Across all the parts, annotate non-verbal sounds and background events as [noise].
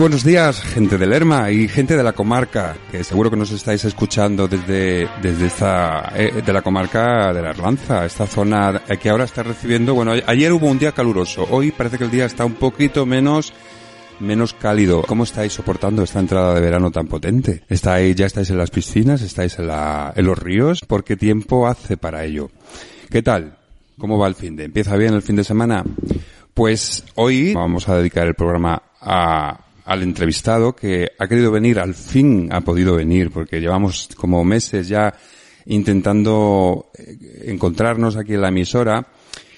Buenos días, gente de Lerma y gente de la comarca, que seguro que nos estáis escuchando desde, desde esta, eh, de la comarca de la Arlanza, esta zona que ahora está recibiendo, bueno, ayer hubo un día caluroso, hoy parece que el día está un poquito menos, menos cálido. ¿Cómo estáis soportando esta entrada de verano tan potente? ¿Estáis, ya estáis en las piscinas? ¿Estáis en, la, en los ríos? ¿Por qué tiempo hace para ello? ¿Qué tal? ¿Cómo va el fin de? ¿Empieza bien el fin de semana? Pues hoy vamos a dedicar el programa a, al entrevistado que ha querido venir, al fin ha podido venir, porque llevamos como meses ya intentando eh, encontrarnos aquí en la emisora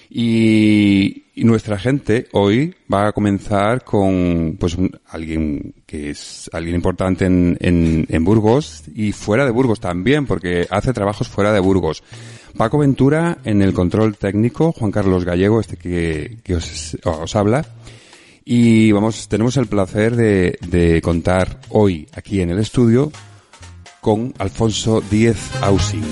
y, nuestra gente hoy va a comenzar con pues un, alguien que es alguien importante en, en, en Burgos y fuera de Burgos también, porque hace trabajos fuera de Burgos. Paco Ventura en el control técnico, Juan Carlos Gallego, este que, que os, os habla. Y vamos, tenemos el placer de, de, contar hoy aquí en el estudio con Alfonso Díez Ausing.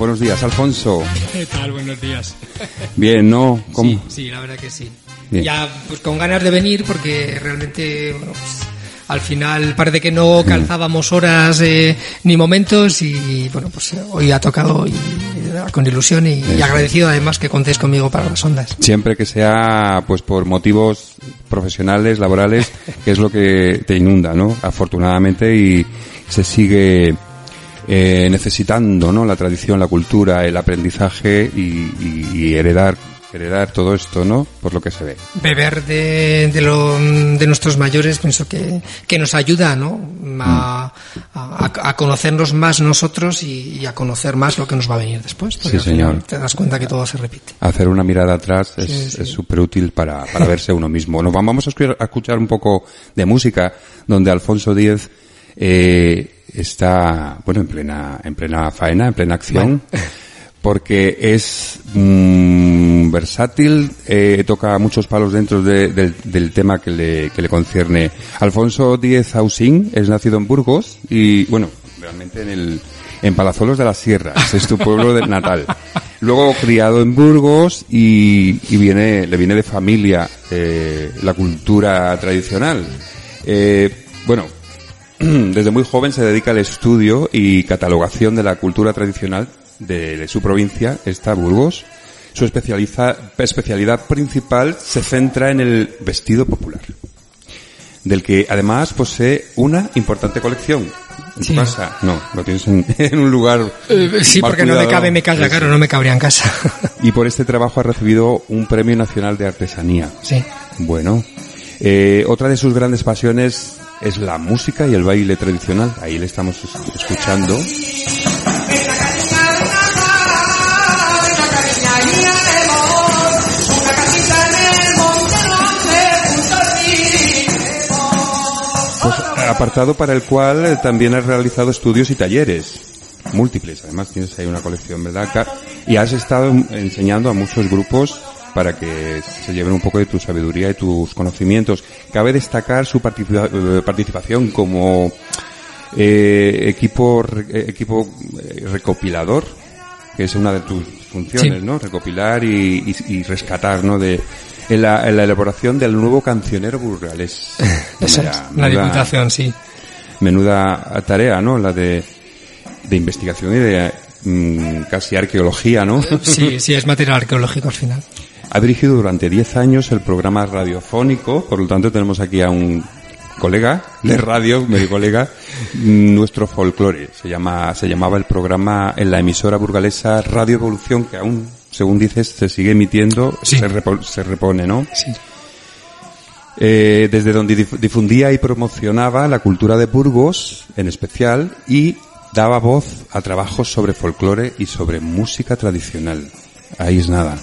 Buenos días, Alfonso. ¿Qué tal? Buenos días. Bien, ¿no? ¿Cómo? Sí, sí, la verdad que sí. Bien. Ya, pues con ganas de venir porque realmente, bueno, pues, al final parece que no calzábamos horas eh, ni momentos y bueno, pues hoy ha tocado y, con ilusión y, y, agradecido además que contéis conmigo para las ondas. Siempre que sea pues por motivos profesionales, laborales, [laughs] que es lo que te inunda, ¿no? Afortunadamente y se sigue eh, necesitando ¿no? la tradición, la cultura, el aprendizaje y, heredar heredar todo esto, ¿no? Por lo que se ve. Beber de, de, lo, de nuestros mayores pienso que, que nos ayuda, ¿no? A, mm. a, a, conocernos más nosotros y, y, a conocer más lo que nos va a venir después. Sí, señor. Te das cuenta que todo se repite. Hacer una mirada atrás es súper sí. útil para, para verse uno mismo. Nos vamos a escuchar, a escuchar un poco de música donde Alfonso Díez eh, está, bueno, en plena, en plena faena, en plena acción, bueno. Porque es mmm, versátil, eh, toca muchos palos dentro de, de, del tema que le, que le concierne. Alfonso Díez Ausín es nacido en Burgos y, bueno, realmente en el, en Palazuelos de las Sierras, es tu pueblo de [laughs] natal. Luego criado en Burgos y, y viene, le viene de familia eh, la cultura tradicional. Eh, bueno, [clears throat] desde muy joven se dedica al estudio y catalogación de la cultura tradicional de, de su provincia, está Burgos. Su especialidad principal se centra en el vestido popular, del que además posee una importante colección. ¿En sí. tu casa? No, lo tienes en, [laughs] en un lugar. Eh, sí, porque cuidado. no me cabe mi casa, claro, no me cabría en casa. [laughs] y por este trabajo ha recibido un Premio Nacional de Artesanía. Sí. Bueno. Eh, otra de sus grandes pasiones es la música y el baile tradicional. Ahí le estamos escuchando. Apartado para el cual también has realizado estudios y talleres múltiples. Además tienes ahí una colección, ¿verdad? Y has estado enseñando a muchos grupos para que se lleven un poco de tu sabiduría y tus conocimientos. Cabe destacar su participa participación como eh, equipo eh, equipo recopilador, que es una de tus funciones, sí. ¿no? Recopilar y, y, y, rescatar, ¿no? De en la, en la elaboración del nuevo cancionero burgalés. [laughs] Esa es la diputación, sí. Menuda tarea, ¿no? La de, de investigación y de mmm, casi arqueología, ¿no? [laughs] Sí, [laughs] sí, es material arqueológico al final. Ha dirigido durante 10 años el programa radiofónico, por lo tanto tenemos aquí a un colega de radio, mi colega, nuestro folclore. Se llama, se llamaba el programa en la emisora burgalesa Radio Evolución, que aún, según dices, se sigue emitiendo, sí. se, repo, se, repone, ¿no? Sí. Eh, desde donde difundía y promocionaba la cultura de Burgos, en especial, y daba voz a trabajos sobre folclore y sobre música tradicional. Ahí es nada.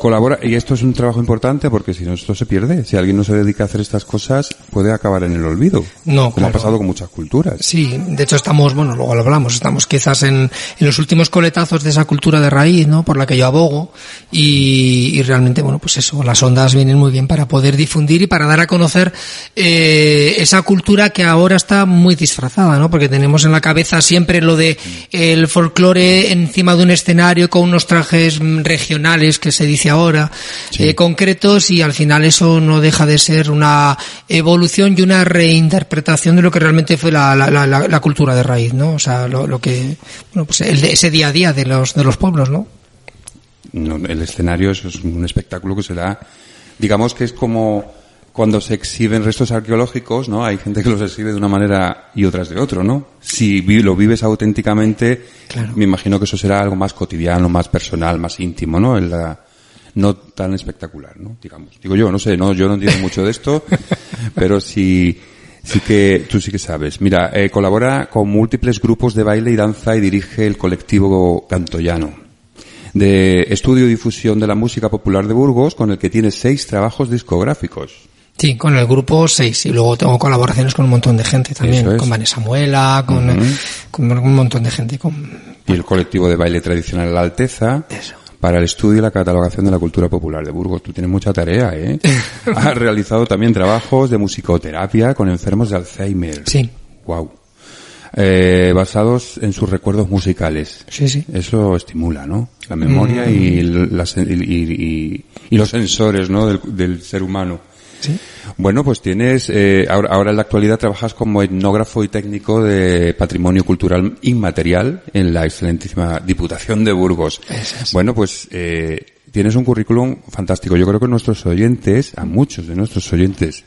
Colabora, y esto es un trabajo importante porque si no esto se pierde. Si alguien no se dedica a hacer estas cosas, puede acabar en el olvido. No, como ha pasado con muchas culturas. Sí, de hecho estamos, bueno, luego lo hablamos, estamos quizás en, en los últimos coletazos de esa cultura de raíz, ¿no? Por la que yo abogo y, y realmente, bueno, pues eso, las ondas vienen muy bien para poder difundir y para dar a conocer eh, esa cultura que ahora está muy disfrazada, ¿no? Porque tenemos en la cabeza siempre lo de el folclore encima de un escenario con unos trajes regionales que se dice ahora, eh, concretos y al final eso no deja de ser una evolución y una reinterpretación de lo que realmente fue la, la, la, la cultura de raíz, ¿no? O sea, lo, lo que, bueno, pues el, ese día a día de los, de los pueblos, ¿no? no el escenario es un espectáculo que se da, digamos que es como cuando se exhiben restos arqueológicos, ¿no? Hay gente que los exhibe de una manera y otras de otro, ¿no? Si lo vives auténticamente, Claro. me imagino que eso será algo más cotidiano, más personal, más íntimo, ¿no? En la- no tan espectacular, ¿no? Digamos. Digo yo, no sé, no, yo no entiendo mucho de esto, [laughs] pero sí, sí que, tú sí que sabes. Mira, eh, colabora con múltiples grupos de baile y danza y dirige el colectivo Cantoyano de estudio y difusión de la música popular de Burgos, con el que tiene seis trabajos discográficos. Sí, con el grupo 6 y luego tengo colaboraciones con un montón de gente también, es. con Vanessa Muela, con, Ujú. con un montón de gente. Con... Y el colectivo de baile tradicional La Alteza. Eso. Para el estudio y la catalogación de la cultura popular de Burgos. Tú tienes mucha tarea, ¿eh? [laughs] Has realizado también trabajos de musicoterapia con enfermos de Alzheimer. Sí. Wow. Eh, basados en sus recuerdos musicales. Sí, sí. Eso estimula, ¿no? La memoria Mm. y, las- y, y- y los sensores, ¿no? Del, del ser humano. Sí. Bueno, pues tienes, eh, ahora, ahora en la actualidad trabajas como etnógrafo y técnico de patrimonio cultural inmaterial en la excelentísima Diputación de Burgos. Es. Bueno, pues eh, tienes un currículum fantástico. Yo creo que nuestros oyentes, a muchos de nuestros oyentes,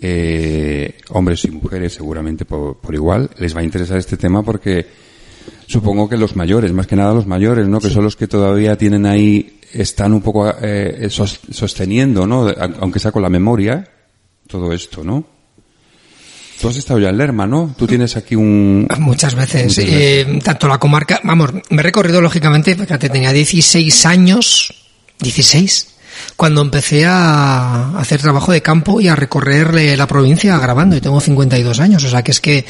eh, hombres y mujeres seguramente por, por igual, les va a interesar este tema porque supongo que los mayores, más que nada los mayores, ¿no? Que son los que todavía tienen ahí, están un poco eh, sos- sosteniendo, ¿no? Aunque sea con la memoria, todo esto, ¿no? Tú has estado ya en Lerma, ¿no? Tú tienes aquí un... Muchas veces, Muchas eh, tanto la comarca, vamos, me he recorrido lógicamente, fíjate, tenía 16 años, 16, cuando empecé a hacer trabajo de campo y a recorrer eh, la provincia grabando, y tengo 52 años, o sea que es que,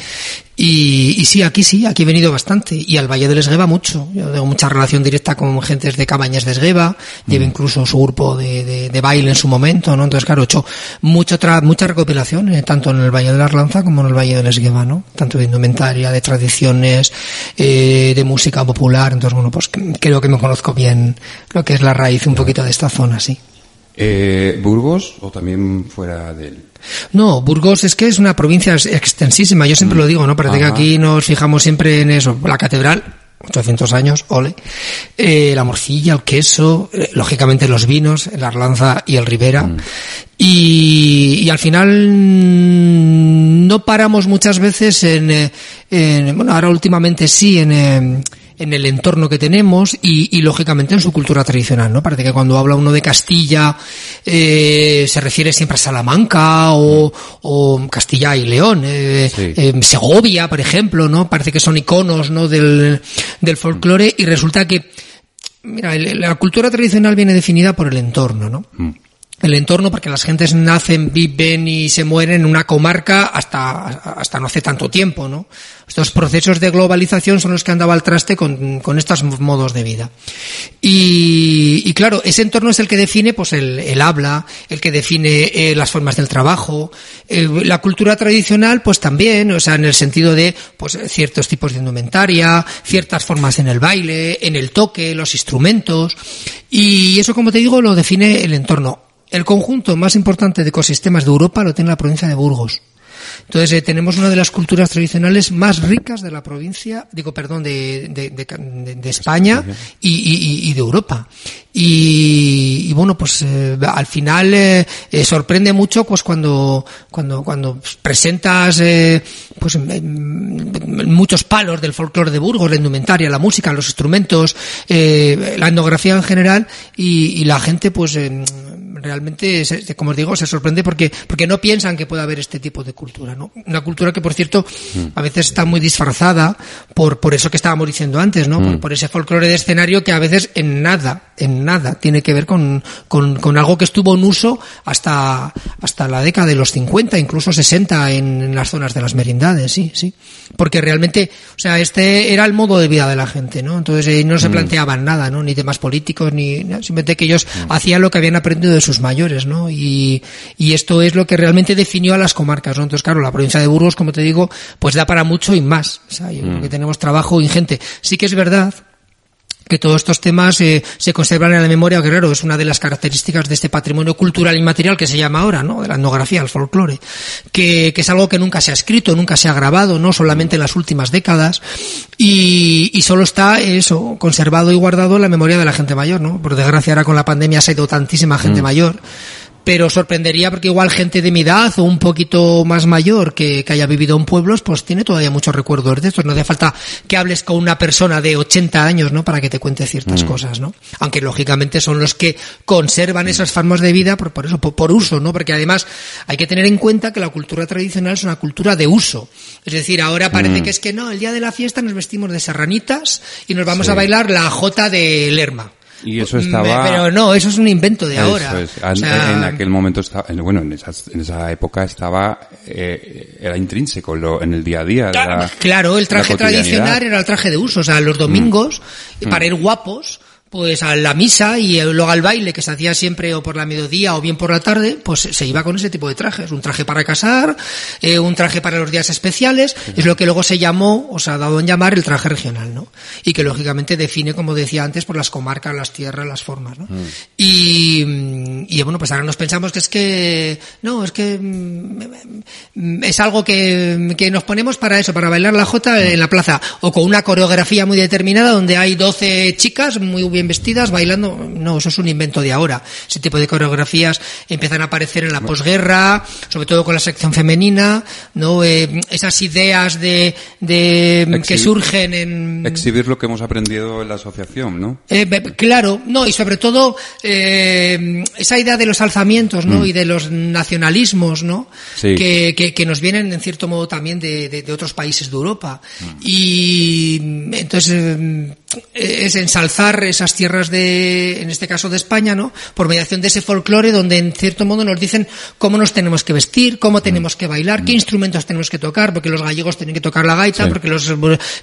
y, y sí, aquí sí, aquí he venido bastante, y al Valle del Esgueva mucho, yo tengo mucha relación directa con gentes de Cabañas de Esgueva, llevo incluso su grupo de, de, de baile en su momento, ¿no? Entonces, claro, he hecho mucho tra- mucha recopilación, eh, tanto en el Valle de la Arlanza como en el Valle del Esgueva, ¿no? Tanto de indumentaria, de tradiciones, eh, de música popular, entonces, bueno, pues creo que me conozco bien lo que es la raíz un poquito de esta zona, sí. Eh, ¿Burgos o también fuera de él? No, Burgos es que es una provincia ex- extensísima, yo siempre lo digo, ¿no? Parece que aquí nos fijamos siempre en eso, la catedral, 800 años, ole, eh, la morcilla, el queso, eh, lógicamente los vinos, la Arlanza y el Ribera, y, y al final mm, no paramos muchas veces en, eh, en- bueno, ahora últimamente sí, en, eh, en el entorno que tenemos y, y, lógicamente en su cultura tradicional, ¿no? Parece que cuando habla uno de Castilla eh, se refiere siempre a Salamanca o, o Castilla y León, eh, Sí. eh, Segovia, por ejemplo, ¿no? Parece que son iconos, ¿no? Del, del folclore y resulta que, mira, la cultura tradicional viene definida por el entorno, ¿no? Mm. El entorno porque las gentes nacen, viven y se mueren en una comarca hasta, hasta no hace tanto tiempo, ¿no? Estos procesos de globalización son los que han dado al traste con, con estos modos de vida. Y, y claro, ese entorno es el que define pues el, el habla, el que define eh, las formas del trabajo, eh, la cultura tradicional pues también, o sea, en el sentido de pues ciertos tipos de indumentaria, ciertas formas en el baile, en el toque, los instrumentos, y eso como te digo lo define el entorno. El conjunto más importante de ecosistemas de Europa lo tiene la provincia de Burgos. Entonces eh, tenemos una de las culturas tradicionales más ricas de la provincia, digo, perdón, de, de, de, de- de España y, y- y de Europa. Y, y bueno, pues eh, al final eh, eh, sorprende mucho pues cuando cuando cuando presentas eh, pues mm, muchos palos del folclore de Burgos, la indumentaria, la música, los instrumentos, eh, la etnografía en general y, la gente pues eh, realmente, se- como os digo, se sorprende porque, porque no piensan que pueda haber este tipo de cultura, ¿no? Una cultura que, por cierto, a veces está muy disfrazada por, por eso que estábamos diciendo antes, ¿no? Por, por ese folclore de escenario que a veces en nada en nada tiene que ver con, con, con, algo que estuvo en uso hasta, hasta la década de los 50, incluso 60 en, en, las zonas de las merindades, sí, sí. Porque realmente, o sea, este era el modo de vida de la gente, ¿no? Entonces eh, no se mm. planteaban nada, ¿no? Ni temas políticos, ni simplemente que ellos mm. hacían lo que habían aprendido de sus mayores, ¿no? Y, y esto es lo que realmente definió a las comarcas, ¿no? Entonces, claro, la provincia de Burgos, como te digo, pues da para mucho y más. O sea, yo creo mm. que tenemos trabajo ingente. Sí que es verdad que todos estos temas eh, se conservan en la memoria, que claro, es una de las características de este patrimonio cultural inmaterial que se llama ahora, ¿no? De la etnografía, el folclore, que, que es algo que nunca se ha escrito, nunca se ha grabado, no solamente en las últimas décadas, y, y solo está eso, conservado y guardado en la memoria de la gente mayor, ¿no? Por desgracia ahora con la pandemia se ha ido tantísima gente mm. mayor pero sorprendería porque igual gente de mi edad o un poquito más mayor que, que haya vivido en pueblos, pues tiene todavía muchos recuerdos de estos. No hace falta que hables con una persona de 80 años, ¿no? Para que te cuente ciertas mm. cosas, ¿no? Aunque lógicamente son los que conservan mm. esas formas de vida por, por eso, por, por, uso, ¿no? Porque además hay que tener en cuenta que la cultura tradicional es una cultura de uso. Es decir, ahora parece mm. que es que no, el día de la fiesta nos vestimos de serranitas y nos vamos sí. a bailar la jota de Lerma. Y eso estaba... Pero no, eso es un invento de ahora. Es. O sea... En aquel momento estaba, bueno, en esa, en esa época estaba, eh, era intrínseco lo, en el día a día. La, claro, el traje tradicional era el traje de uso. O sea, los domingos, mm. para ir guapos, pues a la misa y luego al baile que se hacía siempre o por la mediodía o bien por la tarde, pues se iba con ese tipo de trajes. Un traje para casar, eh, un traje para los días especiales, es lo que luego se llamó, o se ha dado en llamar el traje regional, ¿no? Y que lógicamente define, como decía antes, por las comarcas, las tierras, las formas, ¿no? Mm. Y, y bueno, pues ahora nos pensamos que es que, no, es que mm, es algo que, que nos ponemos para eso, para bailar la jota en la plaza, o con una coreografía muy determinada donde hay 12 chicas muy bien vestidas bailando. No, eso es un invento de ahora. Ese tipo de coreografías empiezan a aparecer en la posguerra, sobre todo con la sección femenina, ¿no? Eh, esas ideas de, de Exhibir, que surgen en... Exhibir lo que hemos aprendido en la asociación, ¿no? Eh, claro, no, y sobre todo eh, esa idea de los alzamientos, ¿no? Mm. Y de los nacionalismos, ¿no? Sí. Que, que, que, nos vienen en cierto modo también de, de, de otros países de Europa. Mm. Y entonces eh, es ensalzar esas tierras de, en este caso de España, ¿no? Por mediación de ese folclore donde en cierto modo nos dicen cómo nos tenemos que vestir, cómo tenemos que bailar, qué instrumentos tenemos que tocar, porque los gallegos tienen que tocar la gaita, sí. porque los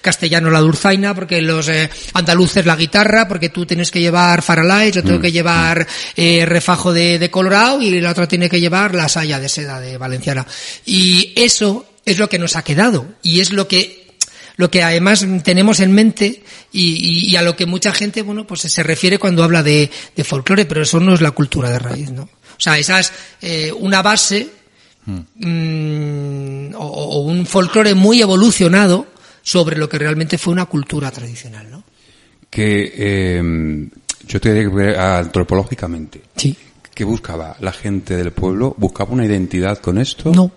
castellanos la dulzaina, porque los eh, andaluces la guitarra, porque tú tienes que llevar faralay, yo tengo mm. que llevar eh, refajo de, de colorado y la otra tiene que llevar la saya de seda de valenciana. Y eso es lo que nos ha quedado y es lo que lo que además tenemos en mente y, y, y, a lo que mucha gente, bueno, pues se refiere cuando habla de, de folclore, pero eso no es la cultura de raíz, ¿no? O sea, esa es eh, una base mm. Mm, o, o, un folclore muy evolucionado sobre lo que realmente fue una cultura tradicional, ¿no? Que eh, yo te diría antropológicamente. Sí. ¿Qué buscaba la gente del pueblo? ¿Buscaba una identidad con esto? No.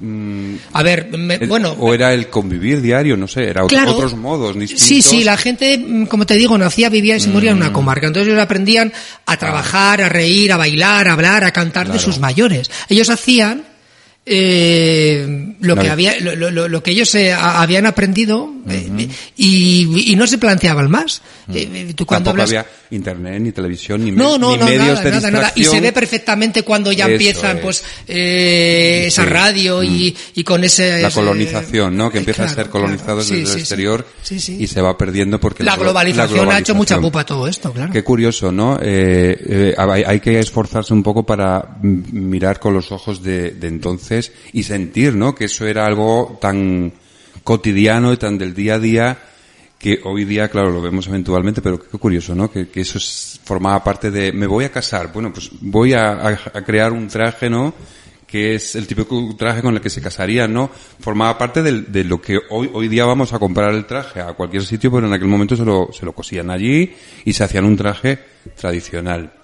Mm, A ver, me, bueno. O era el convivir diario, no sé, era claro, otros modos distintos. Sí, sí, la gente, mm, como te digo, nacía, vivía y se moría mm. en una comarca. Entonces ellos aprendían a trabajar, a reír, a bailar, a hablar, a cantar claro. de sus mayores. Ellos hacían eh, lo que había lo, lo, lo, que ellos eh, habían aprendido uh -huh. y, y, no se planteaban más uh -huh. tú cuando hablas... había internet ni televisión ni, no, no, ni no, medios nada, de nada, nada. y se ve perfectamente cuando ya Eso empiezan es. pues eh, esa sí. radio y, y, con ese la ese, colonización no que empieza claro, a ser colonizado claro. desde sí, el exterior y se va perdiendo porque la globalización, la globalización, ha hecho mucha pupa todo esto claro qué curioso no eh, eh, hay, hay, que esforzarse un poco para mirar con los ojos de, de entonces y sentir ¿no? Que eso era algo tan cotidiano y tan del día a día que hoy día, claro, lo vemos eventualmente, pero qué curioso, ¿no? Que, eso es, formaba parte de, me voy a casar, bueno, pues voy a, crear un traje, ¿no? Que es el típico traje con el que se casarían, ¿no? Formaba parte de, de lo que hoy, hoy día vamos a comprar el traje a cualquier sitio, pero en aquel momento se lo, se lo cosían allí y se hacían un traje tradicional.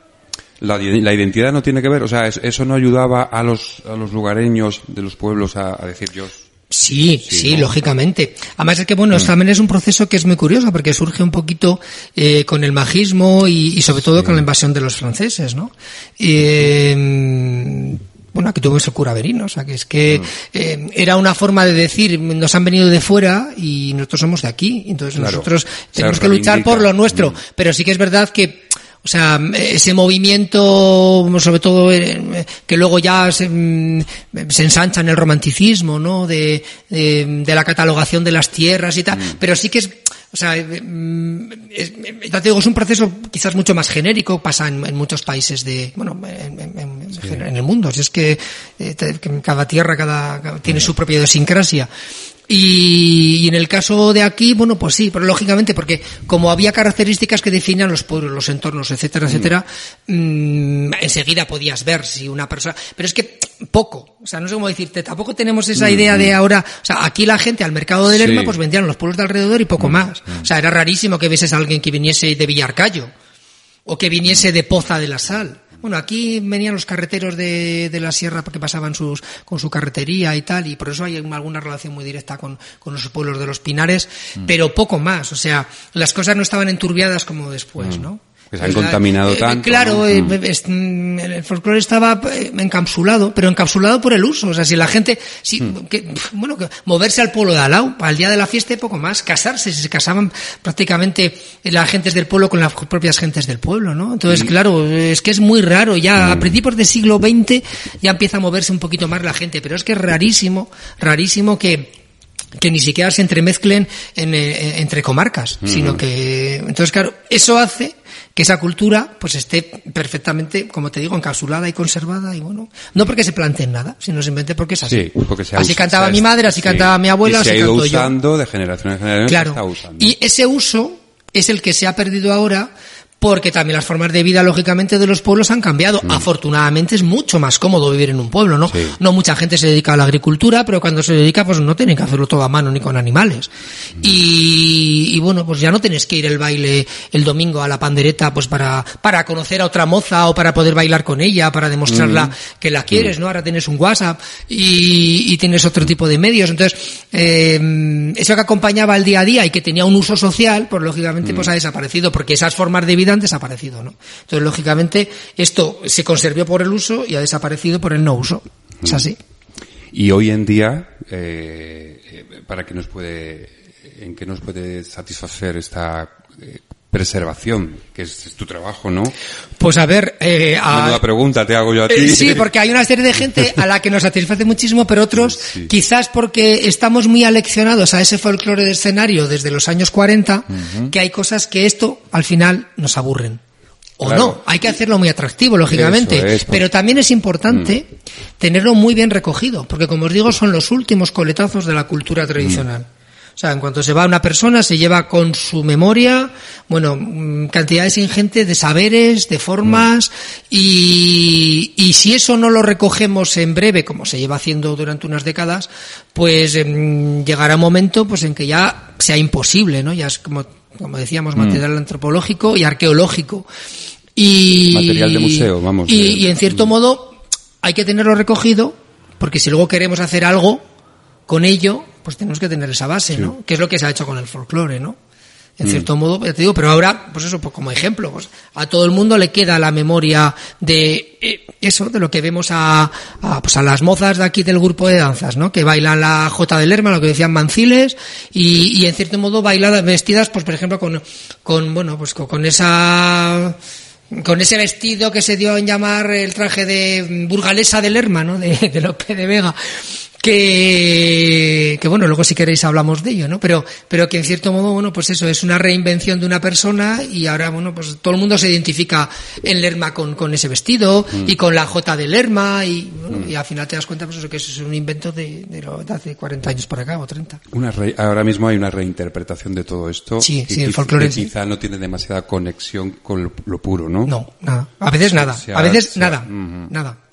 La, la, identidad no tiene que ver, o sea, eso no ayudaba a los, a los lugareños de los pueblos a, a decir yo. Sí, sí, sí ¿no? lógicamente. Además es que, bueno, mm. también es un proceso que es muy curioso porque surge un poquito eh, con el magismo y, y sobre todo sí. con la invasión de los franceses, ¿no? Eh, bueno, aquí tuvimos el cura Berino, o sea, que es que eh, era una forma de decir, nos han venido de fuera y nosotros somos de aquí, entonces nosotros tenemos que luchar por lo nuestro, pero sí que es verdad que o sea, ese movimiento, sobre todo, eh, que luego ya se, mm, se, ensancha en el romanticismo, ¿no? De, de, de, la catalogación de las tierras y tal. Mm. Pero sí que es, o sea, eh, mm, es, ya te digo, es un proceso quizás mucho más genérico, pasa en, en muchos países de, bueno, en, en, sí. en el mundo. Si es que, eh, cada tierra cada, cada tiene su propia idiosincrasia. Y, y, en el caso de aquí, bueno, pues sí, pero lógicamente, porque como había características que definían los pueblos, los entornos, etcétera, etcétera, mmm, enseguida podías ver si una persona. Pero es que poco, o sea, no sé cómo decirte, tampoco tenemos esa idea de ahora, o sea, aquí la gente al mercado de Lerma, sí. pues vendían los pueblos de alrededor y poco más. O sea, era rarísimo que vieses a alguien que viniese de Villarcayo o que viniese de Poza de la Sal. Bueno, aquí venían los carreteros de, de la sierra porque pasaban sus, con su carretería y tal, y por eso hay alguna relación muy directa con, con los pueblos de los Pinares, mm. pero poco más. O sea, las cosas no estaban enturbiadas como después, mm. ¿no? Que se han contaminado eh, tanto. Claro, ¿no? eh, es, el folclore estaba eh, encapsulado, pero encapsulado por el uso. O sea, si la gente, si, mm. que, bueno, que moverse al pueblo de Alau, al día de la fiesta y poco más, casarse, se casaban prácticamente las gentes del pueblo con las propias gentes del pueblo, ¿no? Entonces, mm. claro, es que es muy raro. Ya mm. a principios del siglo XX ya empieza a moverse un poquito más la gente, pero es que es rarísimo, rarísimo que que ni siquiera se entremezclen en, entre comarcas, mm. sino que entonces claro, eso hace que esa cultura pues esté perfectamente, como te digo, encapsulada y conservada y bueno, no porque se planteen nada, sino simplemente porque es así. Sí, porque se así cantaba mi madre, así sí. cantaba mi abuela, y se así ha ido canto usando yo. de generación en generación. Claro. Se está usando. Y ese uso es el que se ha perdido ahora porque también las formas de vida, lógicamente, de los pueblos han cambiado. Mm. Afortunadamente es mucho más cómodo vivir en un pueblo, ¿no? Sí. No mucha gente se dedica a la agricultura, pero cuando se dedica, pues no tienen que hacerlo todo a mano ni con animales. Mm. Y, y, bueno, pues ya no tienes que ir el baile el domingo a la pandereta, pues para, para conocer a otra moza o para poder bailar con ella, para demostrarla mm. que la quieres, ¿no? Ahora tienes un WhatsApp y, y tienes otro tipo de medios. Entonces, eh, eso que acompañaba el día a día y que tenía un uso social, pues lógicamente pues ha desaparecido, porque esas formas de vida han desaparecido, ¿no? Entonces, lógicamente, esto se conservó por el uso y ha desaparecido por el no uso. Es así. Y hoy en día, eh, ¿para qué nos puede, en qué nos puede satisfacer esta eh, preservación, que es, es, tu trabajo, ¿no? Pues a ver... Eh, a... Menuda pregunta te hago yo a ti. Eh, sí, porque hay una serie de gente a la que nos satisface muchísimo, pero otros [laughs] sí. quizás porque estamos muy aleccionados a ese folclore de escenario desde los años 40, uh -huh. que hay cosas que esto al final nos aburren. O claro. no, hay que hacerlo muy atractivo, lógicamente. Es, pues. Pero también es importante mm. tenerlo muy bien recogido, porque como os digo, son los últimos coletazos de la cultura tradicional. Mm. O sea, en cuanto se va una persona, se lleva con su memoria, bueno, mm, cantidades ingentes de saberes, de formas, y, y si eso no lo recogemos en breve, como se lleva haciendo durante unas décadas, pues eh, llegará un momento pues en que ya sea imposible, ¿no? Ya es como, como decíamos, material mm. antropológico y arqueológico. Y, material de museo, vamos. Y, y en cierto mm. modo hay que tenerlo recogido, porque si luego queremos hacer algo con ello, pues tenemos que tener esa base, sí. ¿no? Que es lo que se ha hecho con el folclore, ¿no? En mm. cierto modo, ya te digo, pero ahora, pues eso, pues como ejemplo, pues a todo el mundo le queda la memoria de eh, eso, de lo que vemos a, a, pues a las mozas de aquí del grupo de danzas, ¿no? Que bailan la J del Lerma, lo que decían manciles, y, y en cierto modo bailadas, vestidas, pues por ejemplo, con, con bueno, pues con, con esa con ese vestido que se dio en llamar el traje de burgalesa del Lerma, ¿no? De, de Lope de Vega que, que bueno, luego si queréis hablamos de ello, ¿no? Pero, pero que en cierto modo, bueno, pues eso, es una reinvención de una persona y ahora, bueno, pues todo el mundo se identifica en Lerma con, con ese vestido mm. y con la J de Lerma y, bueno, mm. y al final te das cuenta pues eso, que eso es un invento de, de, lo, de hace 40 años para acá o 30. Una re, ahora mismo hay una reinterpretación de todo esto. Sí, sí, el folclore. Que quizá no tiene demasiada conexión con lo, lo puro, ¿no? No, nada. A veces nada. a veces nada. -huh. Nada.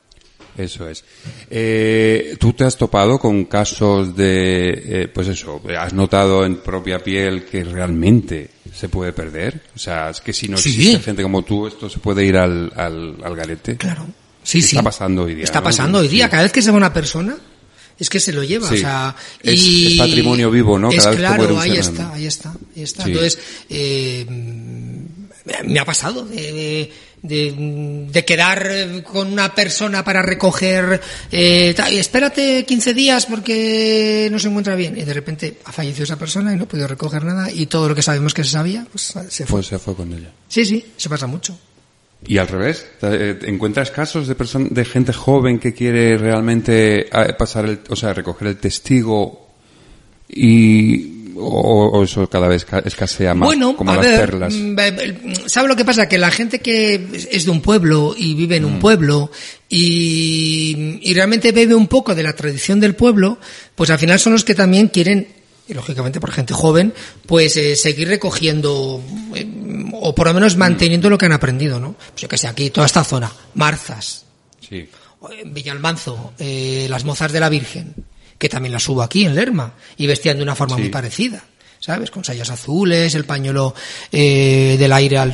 Eso es. Eh, ¿Tú te has topado con casos de, eh, pues eso, has notado en propia piel que realmente se puede perder? O sea, es que si no sí. existe gente como tú, esto se puede ir al, al, al garete. Claro. Sí, Está sí. pasando hoy día. Está ¿no? pasando hoy día. Cada vez que se va una persona, es que se lo lleva, sí. o sea, es, y es, patrimonio vivo, ¿no? Cada es claro, ahí está, ahí está, ahí está. Sí. Entonces, eh, me ha pasado de, de de, quedar con una persona para recoger, eh, espérate 15 días porque no se encuentra bien. Y de repente ha fallecido esa persona y no ha podido recoger nada y todo lo que sabemos que se sabía, pues se fue. Pues se fue con ella. Sí, sí, se pasa mucho. Y al revés, eh, ¿encuentras casos de de gente joven que quiere realmente eh, pasar el, o sea, recoger el testigo y o, eso cada vez escasea más bueno, como las perlas? Mm, ¿Sabe lo que pasa? Que la gente que es de un pueblo y vive en un mm. pueblo y, y realmente bebe un poco de la tradición del pueblo, pues al final son los que también quieren y lógicamente por gente joven, pues eh, seguir recogiendo eh, o por lo menos manteniendo lo que han aprendido, ¿no? Pues yo que sé, aquí toda esta zona, Marzas, sí. Villalmanzo, eh, las mozas de la Virgen, que también las hubo aquí en Lerma y vestían de una forma muy parecida. ¿sabes? Con sayas azules, el pañuelo eh, del aire al,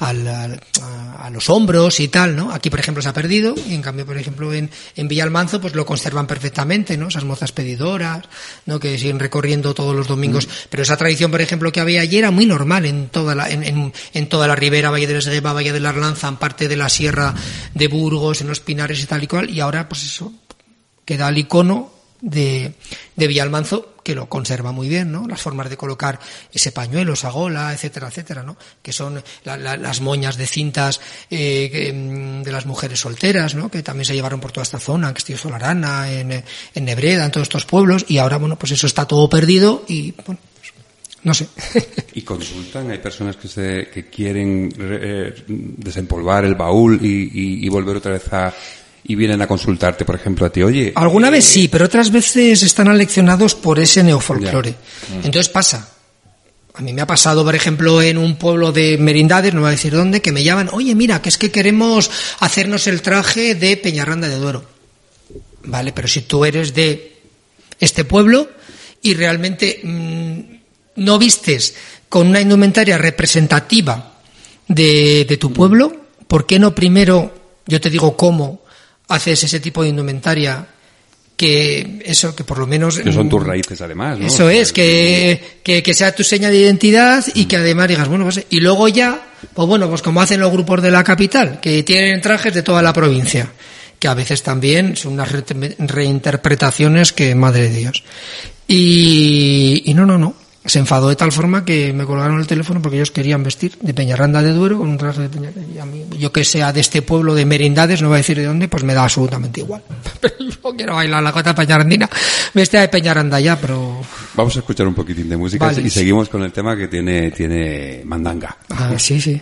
al, a, los hombros y tal, ¿no? Aquí, por ejemplo, se ha perdido y en cambio, por ejemplo, en, en Villalmanzo, pues lo conservan perfectamente, ¿no? Esas mozas pedidoras, ¿no? Que siguen recorriendo todos los domingos. Mm. Pero esa tradición, por ejemplo, que había allí era muy normal en toda la, en, en, en toda la ribera, Valle de Esgueva, Valle de la Arlanza, en parte de la sierra de Burgos, en los Pinares y tal y cual. Y ahora, pues eso, queda el icono de, de Villalmanzo que lo conserva muy bien, ¿no? Las formas de colocar ese pañuelo, esa gola, etcétera, etcétera, ¿no? Que son las moñas de cintas eh, mm, de las mujeres solteras, ¿no? Que también se llevaron por toda esta zona, en Castillo Solarana, en, en Nebreda, en todos estos pueblos, y ahora, bueno, pues eso está todo perdido y, bueno, pues, no sé. [laughs] ¿Y consultan? ¿Hay personas que, se, que quieren eh, desempolvar el baúl y, y volver otra vez a y vienen a consultarte, por ejemplo, a ti, oye. Alguna vez sí, pero otras veces están aleccionados por ese neofolclore. Mm. Entonces pasa. A mí me ha pasado, por ejemplo, en un pueblo de Merindades, no voy a decir dónde, que me llaman, oye, mira, que es que queremos hacernos el traje de Peñarranda de Duero. Vale, pero si tú eres de este pueblo y realmente mm, no vistes con una indumentaria representativa de, de tu pueblo, ¿por qué no primero, yo te digo cómo, haces ese tipo de indumentaria que eso que por lo menos que son tus raíces además ¿no? eso es que, que, sea tu seña de identidad y que además digas bueno pues, y luego ya pues bueno pues como hacen los grupos de la capital que tienen trajes de toda la provincia que a veces también son unas reinterpretaciones que madre de Dios. Y, y no no no se enfadó de tal forma que me colgaron el teléfono porque ellos querían vestir de Peñarranda de Duero con un traje de Peñaranda. Y a mí, yo que sea de este pueblo de Merindades, no voy a decir de dónde, pues me da absolutamente igual. [laughs] Pero yo quiero bailar la cota peñarandina, vestida de Peñaranda ya, pero... Vamos a escuchar un poquitín de música y seguimos con el tema que tiene, tiene Mandanga. Ah, sí, sí.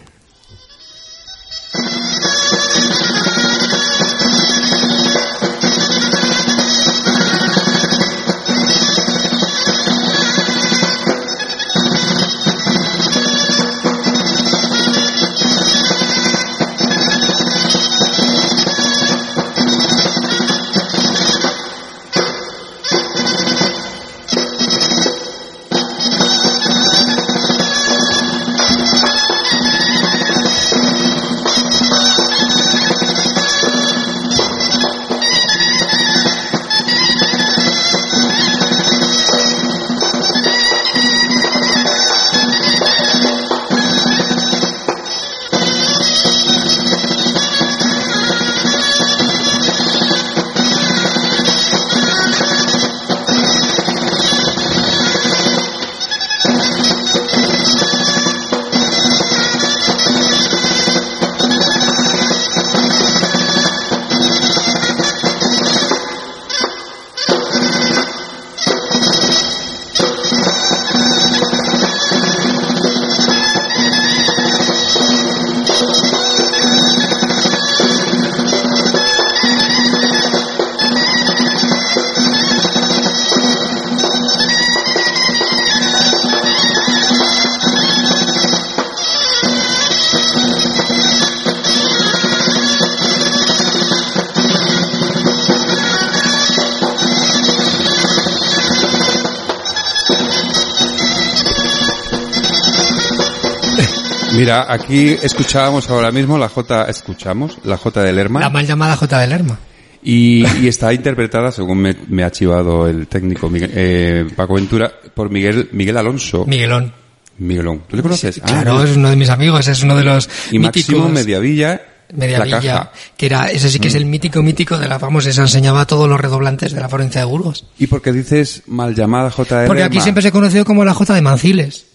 Mira, aquí escuchábamos ahora mismo la J, escuchamos la J del Lerma. La mal llamada J del Lerma. Y, está interpretada, según me, ha chivado el técnico eh, Paco Ventura, por Miguel, Miguel Alonso. Miguelón. Miguelón. ¿Tú le conoces? Sí, claro, ah, es uno de mis amigos, es uno de los y Máximo Mediavilla Mediavilla, que era, ese sí que es el mm. mítico mítico de la famosa, se enseñaba a todos los redoblantes de la provincia de Burgos. ¿Y por qué dices mal llamada J Porque aquí siempre se conoció como la J de Manciles.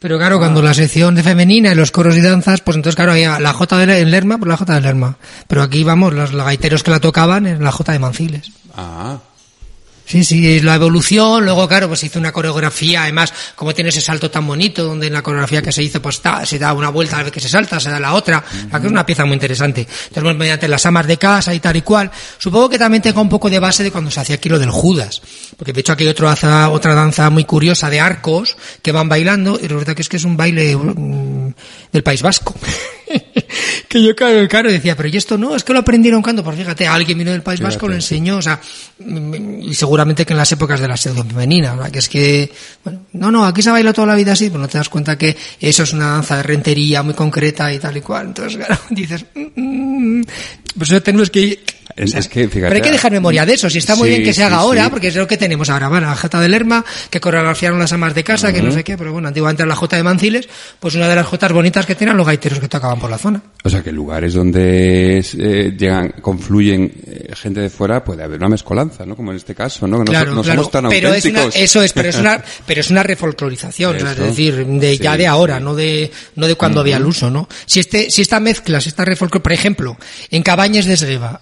Pero claro, cuando la sección de femenina y los coros y danzas, pues entonces claro, había la J de Lerma, pues la J de Lerma. Pero aquí vamos, los, gaiteros que la tocaban en la J de Manciles. Sí, sí, es la evolución. Luego, claro, pues hizo una coreografía, además, como tiene ese salto tan bonito, donde en la coreografía que se hizo, pues se da una vuelta a vez que se salta, se da la otra. Aquí es una pieza muy interesante. Tenemos mediante las amas de casa y tal y cual. Supongo que también tenga un poco de base de cuando se hacía aquí lo del Judas. Porque de hecho aquí hay otro, otra danza muy curiosa de arcos que van bailando, y resulta que es que es un baile mm, del País Vasco. [laughs] que yo, claro, claro, decía, pero ¿y esto no? Es que lo aprendieron cuando, pues fíjate, alguien vino del País Vasco, lo enseñó, o sea, y seguramente que en las épocas de la seducción femenina, ¿verdad? que es que, bueno, no, no, aquí se baila toda la vida así, pero no te das cuenta que eso es una danza de rentería muy concreta y tal y cual. Entonces, claro, [laughs] dices, mm, mm, pues eso tenemos que es, que, pero hay que dejar memoria de eso. Si está muy bien que se haga ahora, porque es lo que tenemos ahora. Bueno, la Jota de Lerma, que coreografiaron las amas de casa, que no sé qué, pero bueno, antiguamente era la Jota de Manciles, pues una de las Jotas bonitas que tienen los gaiteros que tocaban por la zona. O sea, que lugares donde eh, llegan, confluyen eh, gente de fuera, puede haber una mezcolanza, ¿no? Como en este caso, ¿no? Que no, somos tan pero Es una, eso es, pero es una, [laughs] pero es una refolclorización, es decir, de ya de ahora, no de, no de cuando había el uso, ¿no? Si este, si esta mezcla, si esta refolclorización, por ejemplo, en Cabañas de Esgreva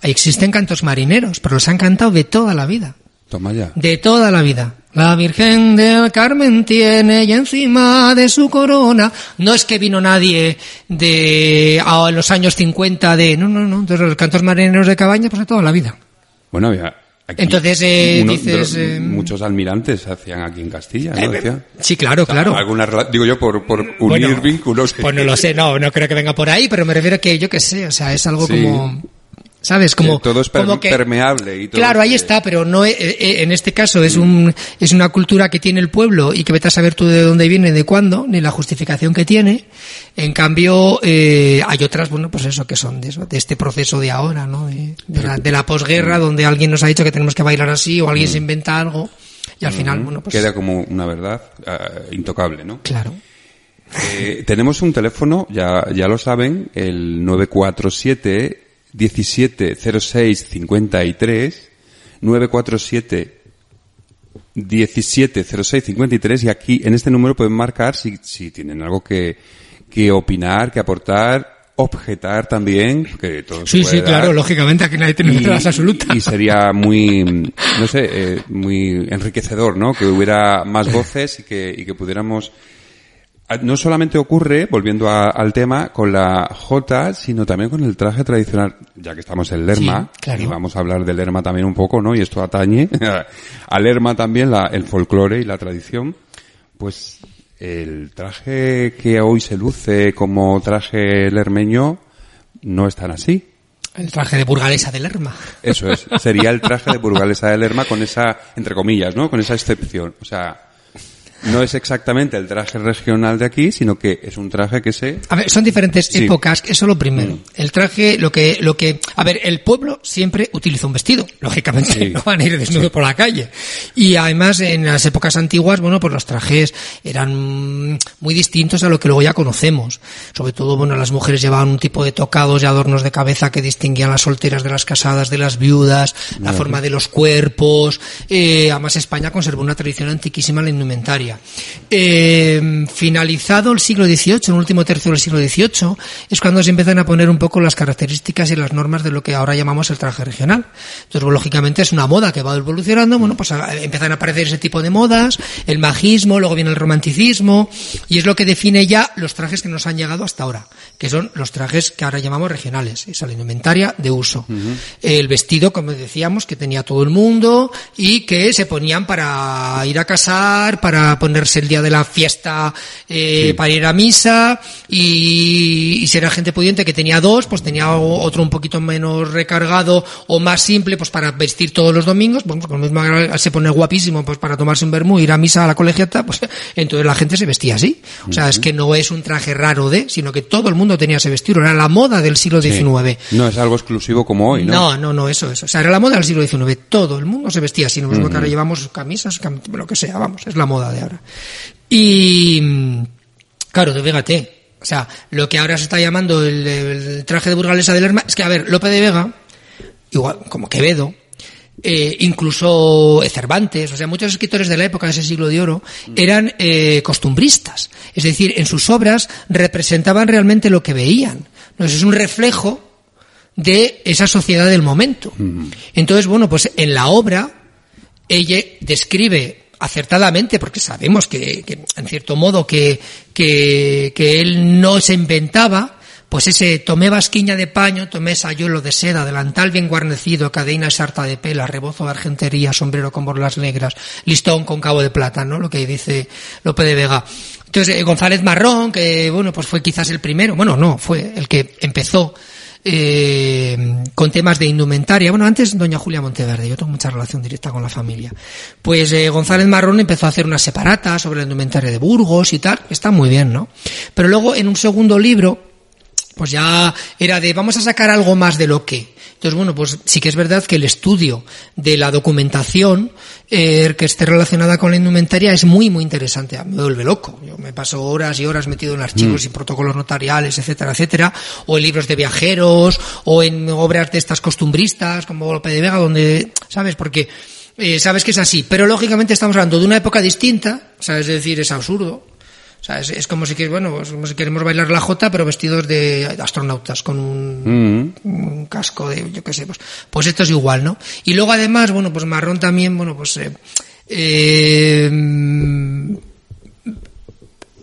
cantos marineros, pero los han cantado de toda la vida. Toma ya. De toda la vida. La Virgen del Carmen tiene y encima de su corona. No es que vino nadie de a los años 50 de. No, no, no. Entonces los cantos marineros de cabaña, pues de toda la vida. Bueno, ya. Entonces eh, dices. Eh, muchos almirantes hacían aquí en Castilla, ¿no? Eh, sí, claro, claro. Alguna, digo yo por, por unir vínculos. Pues no lo sé, no, no creo que venga por ahí, pero me refiero a que yo que sé, o sea, es algo como ¿Sabes? Como, todo es permeable y todo Claro, ahí está, pero no eh, eh, en este caso es un es una cultura que tiene el pueblo y que vete a saber tú de dónde viene, de cuándo, ni la justificación que tiene. En cambio, eh, hay otras, bueno, pues eso que son de, eso, de este proceso de ahora, ¿no? De, la, de la posguerra, donde alguien nos ha dicho que tenemos que bailar así o alguien se inventa algo y al final, bueno, pues queda como una verdad intocable, ¿no? Claro. tenemos un teléfono, ya, ya lo saben, el 947 170653 947 170653 y aquí en este número pueden marcar si, si tienen algo que, que opinar, que aportar, objetar también, que todo Sí, sí, claro, lógicamente aquí nadie tiene verdad absoluta. Y sería muy, no sé, eh, muy enriquecedor, ¿no? Que hubiera más voces y que, y que pudiéramos no solamente ocurre, volviendo al tema, con la J, sino también con el traje tradicional, ya que estamos en Lerma, y vamos a hablar del Lerma también un poco, ¿no? Y esto atañe [laughs] al Lerma también, la, el folclore y la tradición. Pues el traje que hoy se luce como traje lermeño no es tan así. El traje de burgalesa de Lerma. Eso es, sería el traje de burgalesa de Lerma con esa, entre comillas, ¿no? Con esa excepción. O sea, no es exactamente el traje regional de aquí, sino que es un traje que se... A ver, son diferentes épocas, eso es lo primero. Mm. El traje, lo que, lo que, a ver, el pueblo siempre utiliza un vestido, lógicamente, no van a ir desnudos por la calle. Y además, en las épocas antiguas, bueno, pues los trajes eran muy distintos a lo que luego ya conocemos. Sobre todo, bueno, las mujeres llevaban un tipo de tocados y adornos de cabeza que distinguían las solteras de las casadas, de las viudas, la forma de los cuerpos. Eh, además, España conservó una tradición antiquísima en la indumentaria. Eh, finalizado el siglo XVIII, el último tercio del siglo XVIII, es cuando se empiezan a poner un poco las características y las normas de lo que ahora llamamos el traje regional. Entonces, pues, lógicamente es una moda que va evolucionando, bueno, pues empiezan a aparecer ese tipo de modas, el magismo, luego viene el romanticismo, y es lo que define ya los trajes que nos han llegado hasta ahora, que son los trajes que ahora llamamos regionales, esa la indumentaria de uso. El vestido, como decíamos, que tenía todo el mundo y que se ponían para ir a casar, para ponerse el día de la fiesta eh, para ir a misa y, y si era gente pudiente que tenía dos, pues tenía otro un poquito menos recargado o más simple, pues para vestir todos los domingos, pues con mismo se pone guapísimo, pues para tomarse un vermú, ir a misa a la colegiata, pues entonces la gente se vestía así. O sea, es que no es un traje raro de, sino que todo el mundo tenía ese vestido, era la moda del siglo XIX. No es algo exclusivo como hoy, ¿no? No, no, no, eso es. O sea, era la moda del siglo XIX. Todo el mundo se vestía así, no mismo que ahora llevamos camisas, lo que sea, vamos, es la moda de Y, Claro, fíjate. O sea, lo que ahora se está llamando el, traje de burgalesa del Lerma, es que, a ver, Lope de Vega, igual como Quevedo, eh, incluso Cervantes, o sea, muchos escritores de la época de ese siglo de oro eran eh, costumbristas. Es decir, en sus obras representaban realmente lo que veían. Entonces, es un reflejo de esa sociedad del momento. Entonces, bueno, pues en la obra ella describe acertadamente, porque sabemos que, en cierto modo que, que, que, él no se inventaba, pues ese tomé basquiña de paño, tomé sayuelo de seda, delantal bien guarnecido, cadena sarta de pela, rebozo de argentería, sombrero con borlas negras, listón con cabo de plata, ¿no? Lo que dice Lope de Vega. Entonces, eh, González Marrón, que bueno, pues fue quizás el primero, bueno, no, fue el que empezó eh, con temas de indumentaria. Bueno, antes doña Julia Monteverde, yo tengo mucha relación directa con la familia. Pues eh, González Marrón empezó a hacer una separata sobre la indumentaria de Burgos y tal, está muy bien, ¿no? Pero luego en un segundo libro, pues ya era de vamos a sacar algo más de lo que. Entonces, bueno, pues sí que es verdad que el estudio de la documentación eh, que esté relacionada con la indumentaria es muy, muy interesante. Me vuelve loco. Yo me paso horas y horas metido en archivos mm. y protocolos notariales, etcétera, etcétera, o en libros de viajeros, o en obras de estas costumbristas, como Lope de Vega, donde, ¿sabes? Porque eh, sabes que es así. Pero lógicamente estamos hablando de una época distinta, ¿sabes? Es decir, es absurdo es, como si bueno, pues como si queremos bailar la jota, pero vestidos de astronautas, con un, mm. casco de, yo qué sé, pues, pues esto es igual, ¿no? Y luego además, bueno, pues Marrón también, bueno, pues eh, eh,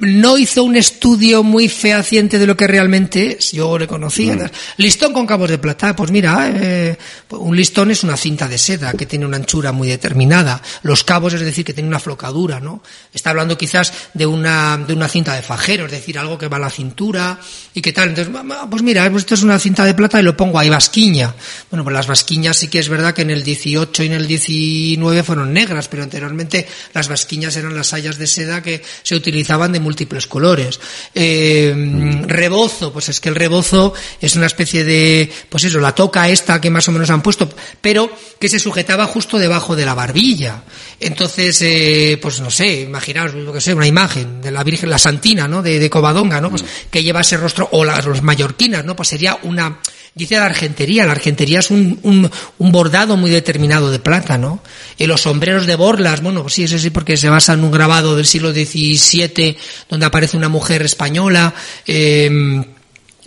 no hizo un estudio muy fehaciente de lo que realmente es. Yo le conocía. Mm. Listón con cabos de plata. Pues mira, eh, un listón es una cinta de seda que tiene una anchura muy determinada. Los cabos, es decir, que tiene una flocadura, ¿no? Está hablando quizás de una, de una cinta de fajero, es decir, algo que va a la cintura y qué tal. Entonces, pues mira, pues esto es una cinta de plata y lo pongo ahí, vasquiña. Bueno, pues las vasquiñas sí que es verdad que en el 18 y en el 19 fueron negras, pero anteriormente las vasquiñas eran las sayas de seda que se utilizaban de múltiples colores. Eh, rebozo, pues es que el rebozo es una especie de, pues eso, la toca esta que más o menos han puesto, pero que se sujetaba justo debajo de la barbilla. Entonces, eh, pues no sé, imaginaos, lo que sé, una imagen de la Virgen, la Santina, ¿no? De, de Covadonga, ¿no? Pues que lleva ese rostro, o las los mallorquinas, ¿no? Pues sería una, Dice la argentería, la argentería es un, un, un, bordado muy determinado de plata, ¿no? Y los sombreros de borlas, bueno, sí, eso sí, porque se basa en un grabado del siglo XVII donde aparece una mujer española, eh,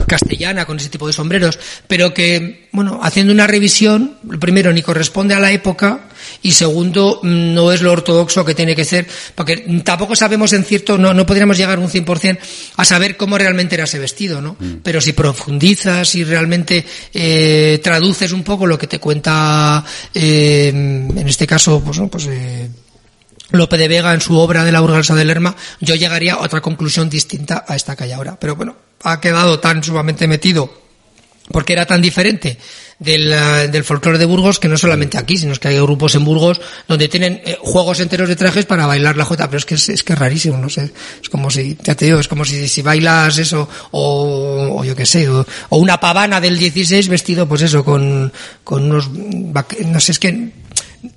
castellana con ese tipo de sombreros, pero que, bueno, haciendo una revisión, primero ni corresponde a la época y segundo no es lo ortodoxo que tiene que ser, porque tampoco sabemos en cierto, no, no podríamos llegar un 100% a saber cómo realmente era ese vestido, ¿no? Mm. Pero si profundizas y realmente eh, traduces un poco lo que te cuenta, eh, en este caso, pues, pues eh, Lope de Vega en su obra de la Burgalesa del Lerma, yo llegaría a otra conclusión distinta a esta que hay ahora. Pero bueno, ha quedado tan sumamente metido porque era tan diferente del, eh, folclore de Burgos que no solamente aquí, sino que hay grupos en Burgos donde tienen eh, juegos enteros de trajes para bailar la jota, pero es que es, es que es rarísimo, no sé, es como si, ya te digo, es como si, si bailas eso, o, o yo qué sé, o, o, una pavana del 16 vestido pues eso, con, con unos, no sé, es que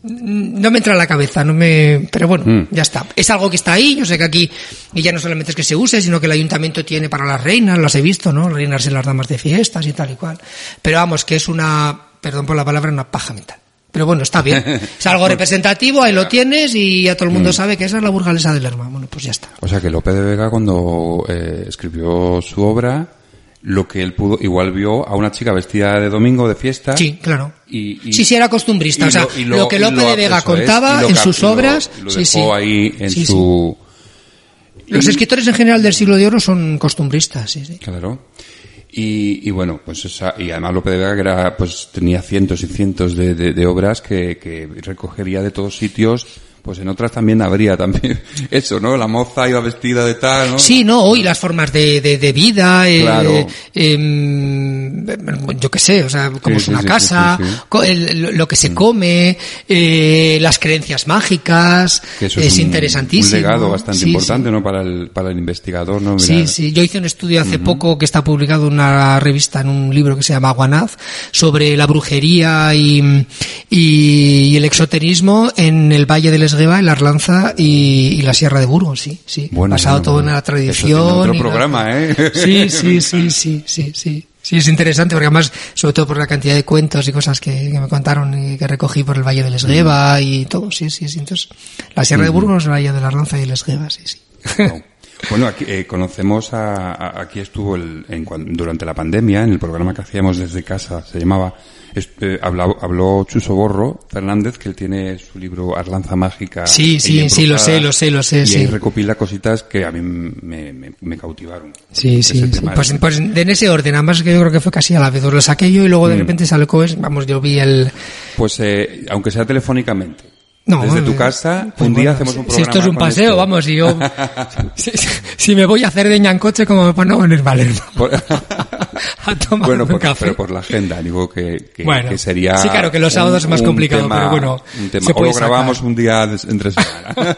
no me entra en la cabeza, no me, pero bueno, mm. ya está. Es algo que está ahí, yo sé que aquí, y ya no solamente es que se use, sino que el ayuntamiento tiene para las reinas, las he visto, ¿no? Reinas en las damas de fiestas y tal y cual. Pero vamos, que es una, perdón por la palabra, una paja mental. Pero bueno, está bien. Es algo [laughs] [laughs] representativo, ahí lo tienes y ya todo el mundo mm. sabe que esa es la burgalesa del Lerma. Bueno, pues ya está. O sea que Lope de Vega cuando eh, escribió su obra lo que él pudo, igual vio a una chica vestida de domingo de fiesta. Sí, claro. Y, sí, sí, era costumbrista. o sea, lo, que Lope de Vega contaba en sus obras. sí, sí. ahí en su. Los escritores en general del siglo de oro son costumbristas, sí, sí. Claro. Y, y, bueno, pues esa, y además Lope de Vega que era, pues tenía cientos y cientos de, de, de obras que, que recogería de todos sitios pues en otras también habría también [laughs] eso, ¿no? La moza iba vestida de tal, ¿no? Sí, no, y las formas de, de, vida, eh, em, yo qué sé, o sea, cómo es una casa, lo que se mm. come, eh, las creencias mágicas, es, interesantísimo. Un legado bastante importante, ¿no? Para el, para el investigador, ¿no? Sí, sí, yo hice un estudio hace poco que está publicado en una revista, en un libro que se llama Guanaz, sobre la brujería y, y, el exoterismo en el Valle del Esgueva, el Arlanza y, la Sierra de Burgos, sí, sí. Bueno, Basado todo en la tradición. otro programa, ¿eh? [laughs] Sí, sí, sí, sí, sí, sí. Sí, es interesante porque además, sobre todo por la cantidad de cuentos y cosas que, me contaron y que recogí por el Valle del Esgueva mm. y todo, sí, sí, sí. Entonces, la Sierra de Burgos, el Valle de la Arlanza y el Esgueva, sí, sí. Bueno, aquí eh, conocemos a, aquí estuvo el, en, durante la pandemia en el programa que hacíamos desde casa, se llamaba eh, habló, habló Chuso Borro Fernández, que él tiene su libro Arlanza Mágica. Sí, sí, sí, lo sé, lo sé, lo sé. Y sí. recopila cositas que a mí me, me, cautivaron. Sí, sí, Pues, pues, en ese orden, además que yo creo que fue casi a la vez. Lo saqué yo y luego de mm. repente salió, vamos, yo vi el... Pues eh, aunque sea telefónicamente. No, Desde tu casa, pues un día hacemos un programa. Si esto es un paseo, vamos, y yo. [laughs] si, me voy a hacer de ñancoche, como pues no venir valer. a tomar bueno, un café. pero por la agenda, digo que, que, sería. Sí, claro, que los sábados es más complicado, pero bueno. Un tema. o lo grabamos un día entre semana. [laughs]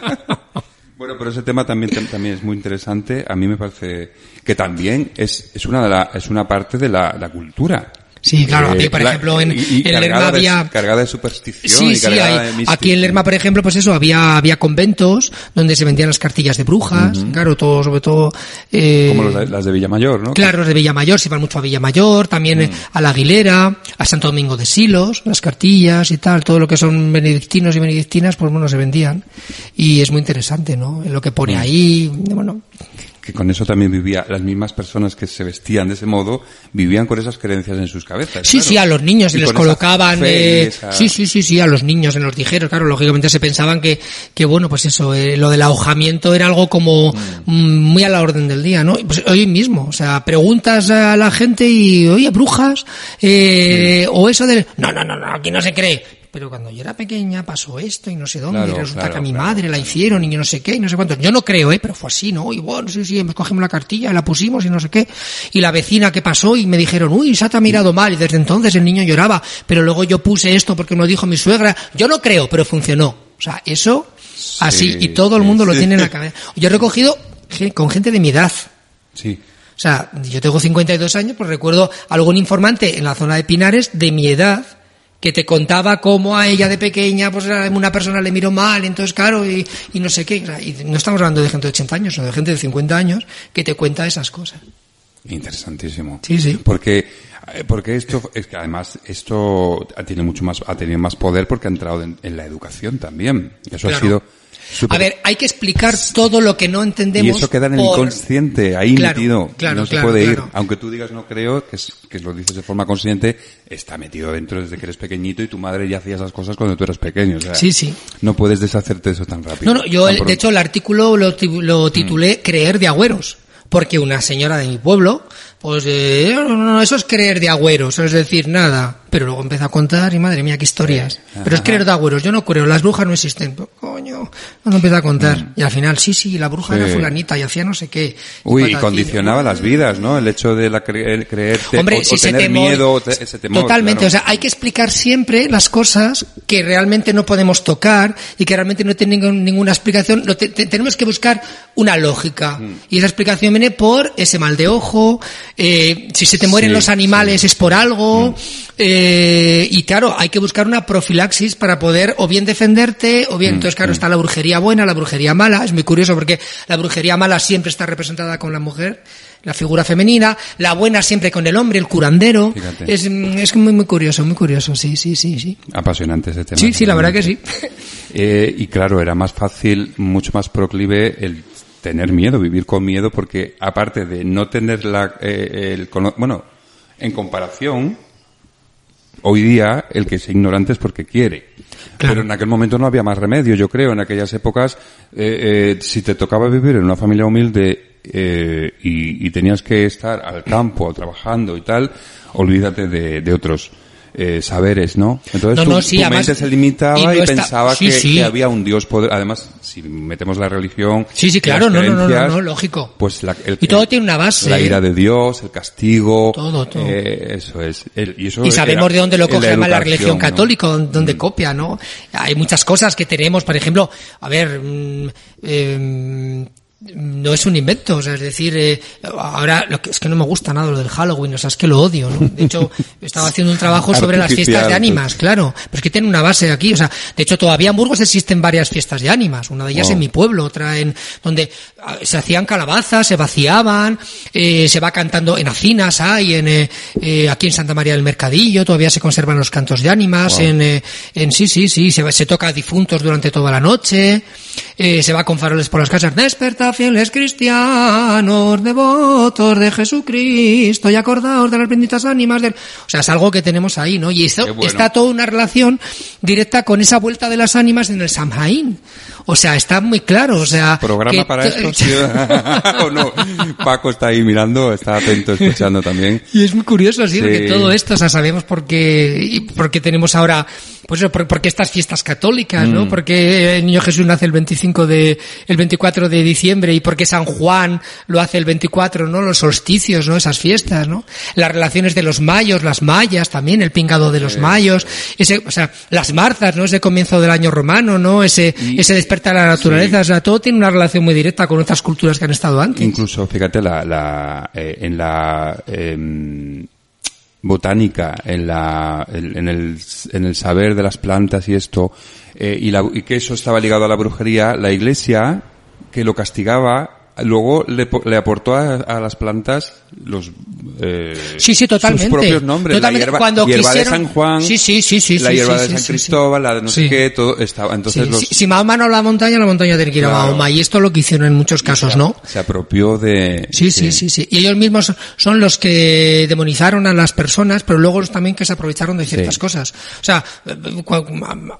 [laughs] bueno, pero ese tema también, también es muy interesante. A mí me parece que también es, es una de la, es una parte de la, la cultura. Sí, claro, aquí, por ejemplo, en, en Lerma había... cargada de superstición sí, sí, aquí en Lerma, por ejemplo, pues eso, había, había conventos donde se vendían las cartillas de brujas, claro, todo, sobre todo... Eh, Como las de Villamayor, ¿no? Claro, los de Villamayor, se iban mucho a Villamayor, también mm. a la Aguilera, a Santo Domingo de Silos, las cartillas y tal, todo lo que son benedictinos y benedictinas, pues bueno, se vendían. Y es muy interesante, ¿no? Lo que pone mm. ahí, bueno, que con eso también vivía, las mismas personas que se vestían de ese modo, vivían con esas creencias en sus cabezas. Sí, sí, a los niños se les colocaban, eh, sí, sí, sí, sí, a los niños en los dijeros, claro, lógicamente se pensaban que, que bueno, pues eso, eh, lo del ahojamiento era algo como mm. muy a la orden del día, ¿no? Pues hoy mismo, o sea, preguntas a la gente y, oye, brujas, eh, o eso del, no, no, no, no, aquí no se cree pero cuando yo era pequeña pasó esto y no sé dónde, y resulta que a mi madre la hicieron y yo no sé qué, y no sé cuánto. Yo no creo, ¿eh? Pero fue así, ¿no? Y bueno, sí, sí, cogimos la cartilla, la pusimos y no sé qué. Y la vecina que pasó y me dijeron, uy, se ha mirado mal, y desde entonces el niño lloraba, pero luego yo puse esto porque me lo dijo mi suegra. Yo no creo, pero funcionó. O sea, eso, así, y todo el mundo lo tiene en la [laughs] cabeza. Yo he recogido con gente de mi edad. Sí. O sea, yo tengo 52 años, pues recuerdo algún informante en la zona de Pinares de mi edad que te contaba cómo a ella de pequeña, pues una persona le miró mal, entonces claro, y, y no sé qué. Y no estamos hablando de gente de 80 años, sino de gente de 50 años que te cuenta esas cosas. Interesantísimo. Sí, sí. Porque, eh, porque esto, es que además esto tiene mucho más, ha tenido más poder porque ha entrado en, la educación también. Eso ha sido, a ver, hay que explicar todo lo que no entendemos. Y eso queda en el inconsciente, ahí metido. no se puede ir. Aunque tú digas no creo, que, es, que lo dices de forma consciente, está metido dentro desde que eres pequeñito y tu madre ya hacía esas cosas cuando tú eras pequeño. sí, sí. No puedes deshacerte de eso tan rápido. No, no, yo de hecho el artículo lo, lo titulé mm. Creer de agüeros. Porque una señora de mi pueblo pues eh, no, eso es creer de agüeros, es decir, nada. Pero luego empieza a contar y madre mía, qué historias. Pero es creer de agüeros, yo no creo, las brujas no existen. coño, cuando empieza a contar. Mm. Y al final, sí, sí, la bruja era fulanita y hacía no sé qué. Uy, y, condicionaba las vidas, ¿no? El hecho de la creer, creerte Hombre, o, tener miedo, ese temor. Totalmente, o sea, hay que explicar siempre las cosas que realmente no podemos tocar y que realmente no tienen ninguna explicación. tenemos que buscar una lógica. Mm. Y esa explicación viene por ese mal de ojo, eh, si se te mueren los animales es por algo, mm. eh, y claro, hay que buscar una profilaxis para poder o bien defenderte, o bien, mm, entonces claro, mm. está la brujería buena, la brujería mala, es muy curioso porque la brujería mala siempre está representada con la mujer, la figura femenina, la buena siempre con el hombre, el curandero. Es, es muy, muy curioso, muy curioso, sí, sí, sí, sí. Apasionante ese tema. Sí, sí, la verdad que sí. [laughs] Eh, y claro, era más fácil, mucho más proclive el tener miedo, vivir con miedo, porque aparte de no tener la, eh, el, bueno, en comparación, hoy día el que es ignorante es porque quiere. Pero en aquel momento no había más remedio, yo creo. En aquellas épocas, eh, eh, si te tocaba vivir en una familia humilde eh, y, y, tenías que estar al campo trabajando y tal, olvídate de, de otros eh, saberes, ¿no? Entonces no, tu, mente se limitaba y, pensaba que, había un Dios poder. Además, si metemos la religión, sí, sí, claro, no, no, no, no, lógico. Pues la, el, y todo tiene una base. La ira de Dios, el castigo, todo, todo. Eh, eso es. y, eso y sabemos de dónde lo coge la, la religión católica, dónde mm. copia, ¿no? Hay muchas cosas que tenemos, por ejemplo, a ver. Mm, eh, no es un invento, o sea, es decir, eh, ahora lo que es que no me gusta nada lo del Halloween, o sea, es que lo odio, ¿no? De hecho, [laughs] estaba haciendo un trabajo sobre las fiestas de ánimas, claro, pero es que tiene una base aquí, o sea, de hecho todavía en Burgos existen varias fiestas de ánimas, una de ellas en mi pueblo, otra en donde ah, se hacían calabazas, se vaciaban, eh, se va cantando en Acinas, hay en eh, eh, aquí en Santa María del Mercadillo, todavía se conservan los cantos de ánimas, en, eh, en sí, sí, sí, se, se toca a difuntos durante toda la noche, eh, se va con faroles por las casas, fieles cristianos, devotos de Jesucristo y acordaos de las benditas ánimas del... O sea, es algo que tenemos ahí, ¿no? Y está toda una relación directa con esa vuelta de las ánimas en el Samhain. O sea, está muy claro, o sea... ¿Programa para esto? [laughs] [laughs] ¿O no? Paco está ahí mirando, está atento, escuchando también. Y es muy curioso, sí, porque todo esto, o sea, sabemos por qué, por qué tenemos ahora, pues eso, por, por qué estas fiestas católicas, ¿no? Mm. Porque el niño Jesús nace el 25 de, el 24 de diciembre y porque San Juan lo hace el 24, ¿no? Los solsticios, ¿no? Esas fiestas, ¿no? Las relaciones de los mayos, las mayas también, el pingado de los mayos, ese, o sea, las marzas, ¿no? Ese comienzo del año romano, ¿no? Ese, ese despertar a la naturaleza, o sea, todo tiene una relación muy directa con otras culturas que han estado antes. Incluso, fíjate, la, la, eh, en la em, botánica, en, la, en, en el, en el saber de las plantas y esto, eh, y, la, y que eso estaba ligado a la brujería, la iglesia que lo castigaba luego le, le aportó a, a las plantas los eh, Sí, sí, totalmente. sus propios nombres Totalmente. la hierba, Cuando hierba quisieron- de San Juan Sí, sí, sí, sí, la hierba sí, de San. Cristóbal la de no sé qué todo estaba entonces los, si, si Mahoma no la montaña, la montaña tiene que ir a Claro. Mahoma. Y esto es lo que hicieron en muchos casos, ¿no? se apropió de Sí, sí, sí, sí. Y ellos mismos son los que demonizaron a las personas, pero luego también que se aprovecharon de ciertas cosas. O sea,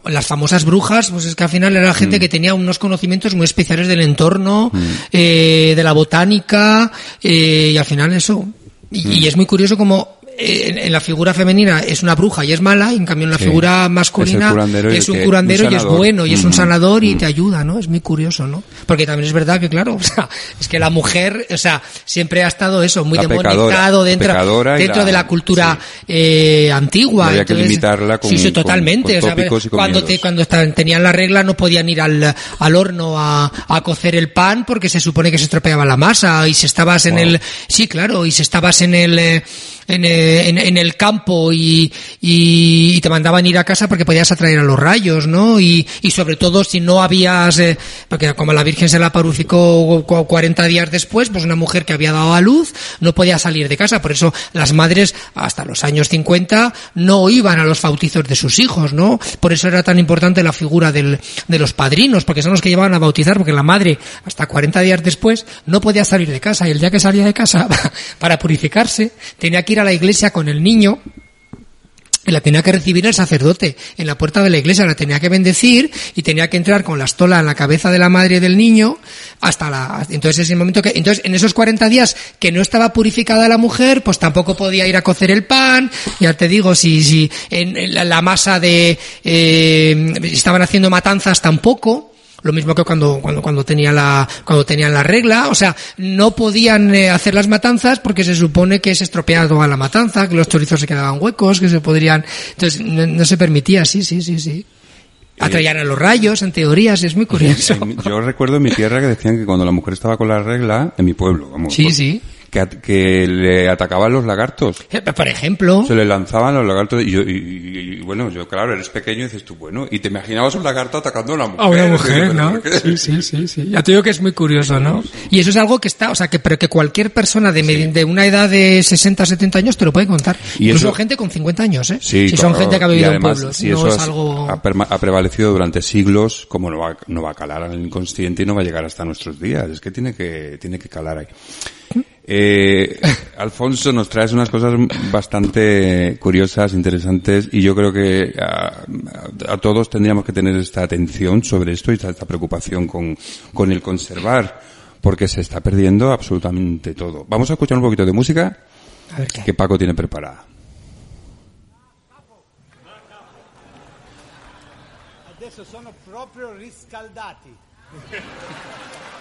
las famosas brujas, pues es que al final era gente Mm. que tenía unos conocimientos muy especiales del entorno, eh, de la botánica, eh, y al final eso. Y, Mm. y es muy curioso como eh, en, en la figura femenina es una bruja y es mala, y en cambio en la Sí. figura masculina es un curandero un y es bueno y es un Mm. sanador y te ayuda, ¿no? Es muy curioso, ¿no? Porque también es verdad que, claro, [laughs] o sea, es que la mujer, o sea, siempre ha estado eso, muy La demonizado dentro, dentro la- de la cultura eh, antigua. Había que limitarla con- sí, sí, con- totalmente. o sea, tópicos y con cuando, te, cuando tenían la regla no podían ir al, al horno a, a cocer el pan porque se supone que se estropeaba la masa y si estabas en el, sí, claro, y si estabas en el, eh, en, eh, en, en el campo y, y, te mandaban ir a casa porque podías atraer a los rayos, ¿no? Y, y sobre todo si no habías, eh, porque como la Virgen se la purificó cu- 40 días después, pues una mujer que había dado a luz no podía salir de casa. Por eso las madres hasta los años 50 no iban a los bautizos de sus hijos, ¿no? Por eso era tan importante la figura del, de los padrinos, porque son los que llevaban a bautizar, porque la madre hasta 40 días después no podía salir de casa y el día que salía de casa [laughs] para purificarse tenía que ir a la iglesia con el niño la tenía que recibir el sacerdote en la puerta de la iglesia, la tenía que bendecir y tenía que entrar con la estola en la cabeza de la madre del niño hasta la, entonces es el momento que, entonces en esos 40 días que no estaba purificada la mujer, pues tampoco podía ir a cocer el pan, ya te digo, si, si en, la masa de, eh, estaban haciendo matanzas tampoco, lo mismo que cuando, cuando, cuando tenía la, cuando tenían la regla, o sea, no podían eh, hacer las matanzas porque se supone que se estropeaba toda la matanza, que los chorizos se quedaban huecos, que se podrían, entonces no, no se permitía, sí, sí, sí, sí. Atraían a los rayos, en teorías, es muy curioso. Yo recuerdo en mi tierra que decían que cuando la mujer estaba con la regla, en mi pueblo, vamos, Sí, sí. Que, que le atacaban los lagartos. Eh, Por ejemplo, Se le lanzaban los lagartos y, yo, y, bueno, yo claro, eres pequeño y dices tú, bueno, y te imaginabas un lagarto atacando a una mujer. a una mujer, ¿pero ¿no? Sí, sí, sí, sí. Ya te digo que es muy curioso, ¿no? Y eso es algo que está, o sea, que, pero que cualquier persona de, medi- de una edad de 60, 70 años te lo puede contar. Y Incluso eso- gente con 50 años, ¿eh? Sí, si son gente que ha vivido en pueblos. si no eso es algo... ha, prevalecido durante siglos, como no va, no va a calar el inconsciente y no va a llegar hasta nuestros días. Es que tiene que, tiene que calar ahí. Eh, Alfonso, nos traes unas cosas bastante curiosas, interesantes, y yo creo que a, a todos tendríamos que tener esta atención sobre esto y esta, esta preocupación con, con el conservar, porque se está perdiendo absolutamente todo. Vamos a escuchar un poquito de música A ver qué. que Paco tiene preparada. Adesso sono proprio riscaldati. [laughs]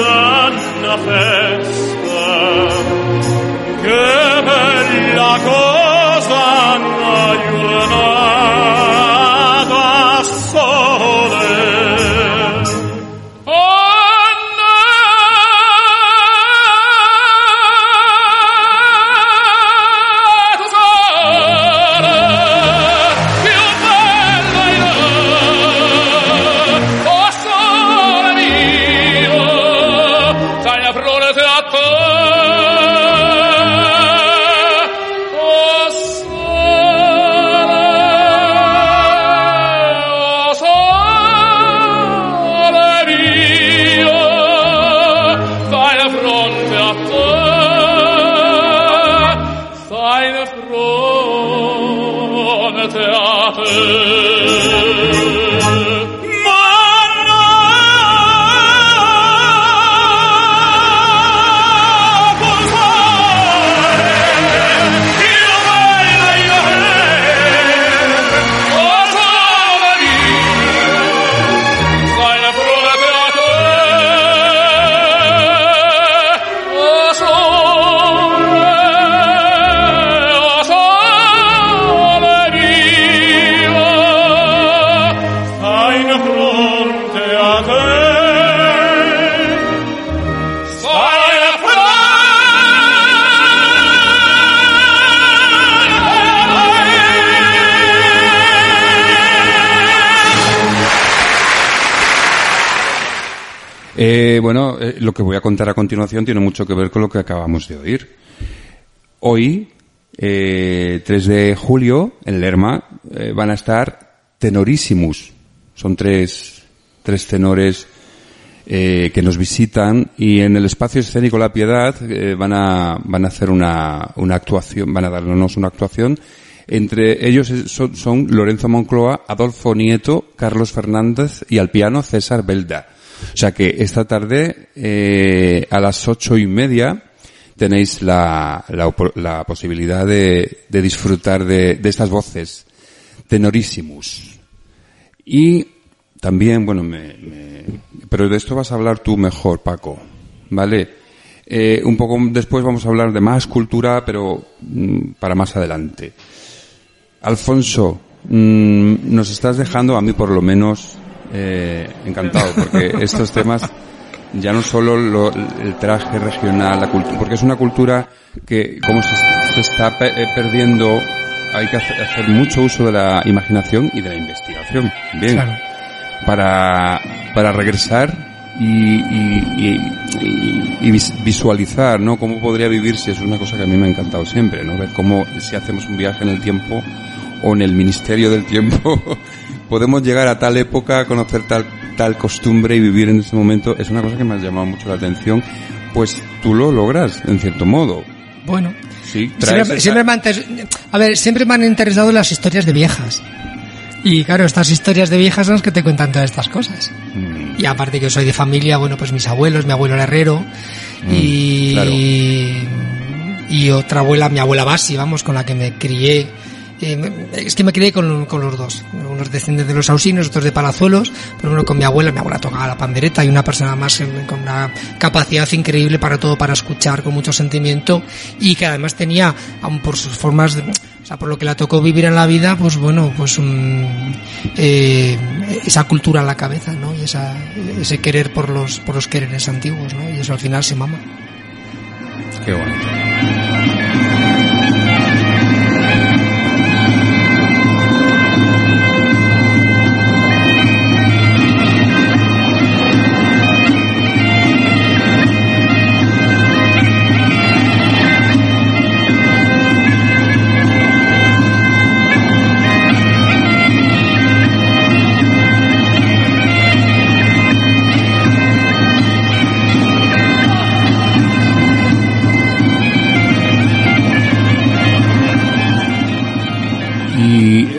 una festa. Che bella cosa Eh, bueno, eh, lo que voy a contar a continuación tiene mucho que ver con lo que acabamos de oír. Hoy, eh, 3 de julio, en Lerma, eh, van a estar Tenorísimos. Son tres, tres tenores eh, que nos visitan y en el espacio escénico La Piedad eh, van, a, van a hacer una, una actuación, van a darnos una actuación. Entre ellos son Lorenzo Moncloa, Adolfo Nieto, Carlos Fernández y al piano César Belda. O sea que esta tarde, eh, a las ocho y media, tenéis la, la, la posibilidad de, de disfrutar de, de estas voces tenorísimos. Y también, bueno, me, me- pero de esto vas a hablar tú mejor, Paco, ¿vale? Eh, un poco después vamos a hablar de más cultura, pero mm, para más adelante. Alfonso, mm, nos estás dejando, a mí por lo menos, eh, encantado, porque estos temas, ya no solo lo- el traje regional, la cultura, porque es una cultura que, como se, se está pe- eh, perdiendo, hay que hacer, hacer mucho uso de la imaginación y de la investigación. Bien Claro. para, para regresar y, y, y- y- y vis- visualizar, ¿no? Cómo podría vivirse, es una cosa que a mí me ha encantado siempre, ¿no? Ver cómo, si hacemos un viaje en el tiempo o en el ministerio del tiempo, [laughs] podemos llegar a tal época, conocer tal, tal costumbre y vivir en ese momento, es una cosa que me ha llamado mucho la atención, pues tú lo logras, en cierto modo. Bueno, Sí, siempre, esa- siempre me han inter- a ver, siempre me han interesado las historias de viejas. Y claro, estas historias de viejas son las que te cuentan todas estas cosas. Mm, Y aparte que soy de familia, bueno, pues mis abuelos, mi abuelo era herrero y, Mm, claro. y otra abuela, mi abuela Basi, vamos, con la que me crié. Es que me crié con, con los dos, unos descendientes de los Ausinos, otros de Palazuelos, pero uno con mi abuela, mi abuela tocaba la pandereta y una persona más con una capacidad increíble para todo, para escuchar con mucho sentimiento y que además tenía, aun por sus formas, de- o sea, por lo que la tocó vivir en la vida, pues bueno, pues un, eh, esa cultura en la cabeza, ¿no? Y esa, ese querer por los, por los quereres antiguos, ¿no? Y eso al final se mama. Qué bonito.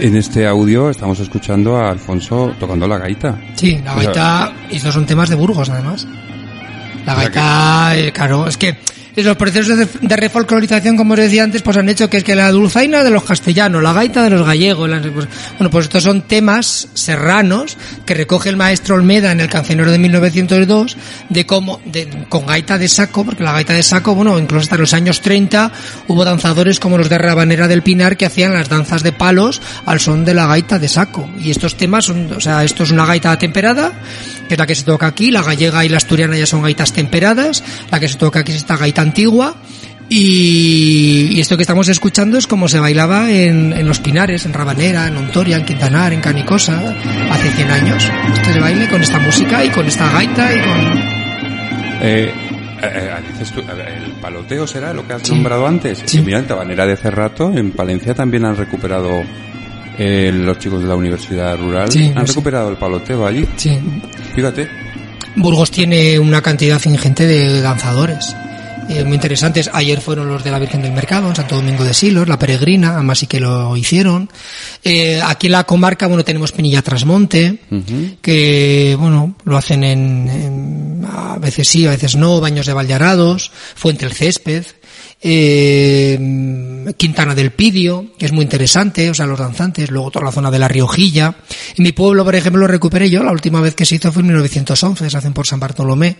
En este audio estamos escuchando a Alfonso tocando la gaita. Sí, la O sea, gaita, y estos son temas de Burgos además. La gaita, eh, claro, es que Los procesos de, de como os decía antes, pues han hecho que es que la dulzaina de los castellanos, la gaita de los gallegos, las- pues, bueno, pues estos son temas serranos que recoge el maestro Olmeda en el cancionero de 1902 de cómo, con gaita de saco, porque la gaita de saco, bueno, incluso hasta los años 30 hubo danzadores como los de Rabanera del Pinar que hacían las danzas de palos al son de la gaita de saco. Y estos temas son, o sea, esto es una gaita temperada, que es la que se toca aquí, la gallega y la asturiana ya son gaitas temperadas, la que se toca aquí es esta gaita antigua, y, y esto que estamos escuchando es como se bailaba en, en Los Pinares, en Rabanera, en Ontoria, en Quintanar, en Canicosa, hace 100 años. Este baile con esta música y con esta gaita y con... Eh, eh, dices tú, el paloteo será lo que has Sí. nombrado antes. Sí. Mira, en Tabanera de Cerrato, en Palencia también han recuperado eh, los chicos de la Universidad Rural. Sí, han recuperado el paloteo allí. Sí. Fíjate. Burgos tiene una cantidad ingente de danzadores. Eh, muy interesantes. Ayer fueron los de la Virgen del Mercado, en Santo Domingo de Silos, la Peregrina, además sí que lo hicieron. Eh, aquí en la comarca, bueno, tenemos Pinilla Trasmonte, que, bueno, lo hacen en, en- a veces sí, a veces no, Baños de Vallarados, Fuente el Césped, eh, Quintana del Pidio, que es muy interesante, o sea, los danzantes, luego toda la zona de la Riojilla. En mi pueblo, por ejemplo, lo recuperé yo, la última vez que se hizo fue en 1911, se hacen por San Bartolomé.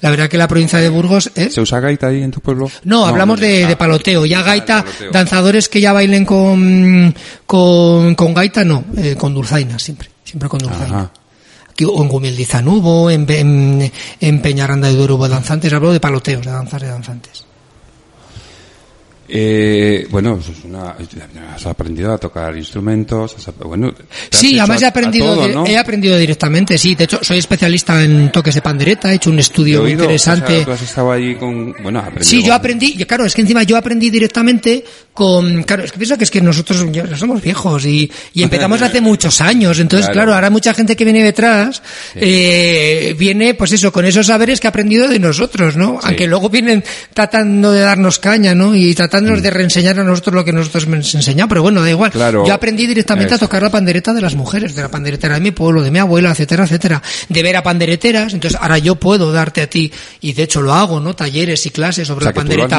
La verdad que la provincia de Burgos es... ¿Se usa gaita ahí en tu pueblo? No, hablamos no, de, ah, de paloteo. Ya ah, gaita, paloteo. danzadores que ya bailen con, con, con gaita, no, eh, con dulzaina, siempre. Siempre con dulzaina. Ajá. En Gumildizán hubo, en, en, en Peñaranda de Duero hubo danzantes, hablo de paloteos, de danzas de danzantes. Eh, bueno, es una, has aprendido a tocar instrumentos, has bueno, Sí, además he aprendido, todo, ¿no? he aprendido directamente, sí. De hecho, soy especialista en toques de pandereta, he hecho un estudio muy oído, o sea, interesante. tú has estado allí con, bueno, Sí, yo aprendí, y claro, es que encima yo aprendí directamente con, claro, es que pienso que es que nosotros ya somos viejos y, y empezamos hace [laughs] muchos años, entonces Claro. claro, ahora mucha gente que viene detrás, eh, viene pues eso, con esos saberes que ha aprendido de nosotros, ¿no? Aunque luego vienen tratando de darnos caña, ¿no? Y tratándonos de reenseñar a nosotros lo que nosotros hemos enseñado, pero bueno, da igual. Claro. Yo aprendí directamente Eso. a tocar la pandereta de las mujeres, de la panderetera de mi pueblo, de mi abuela, etcétera, etcétera. De ver a pandereteras, entonces ahora yo puedo darte a ti, y de hecho lo hago, ¿no? Talleres y clases sobre O sea, la has pandereta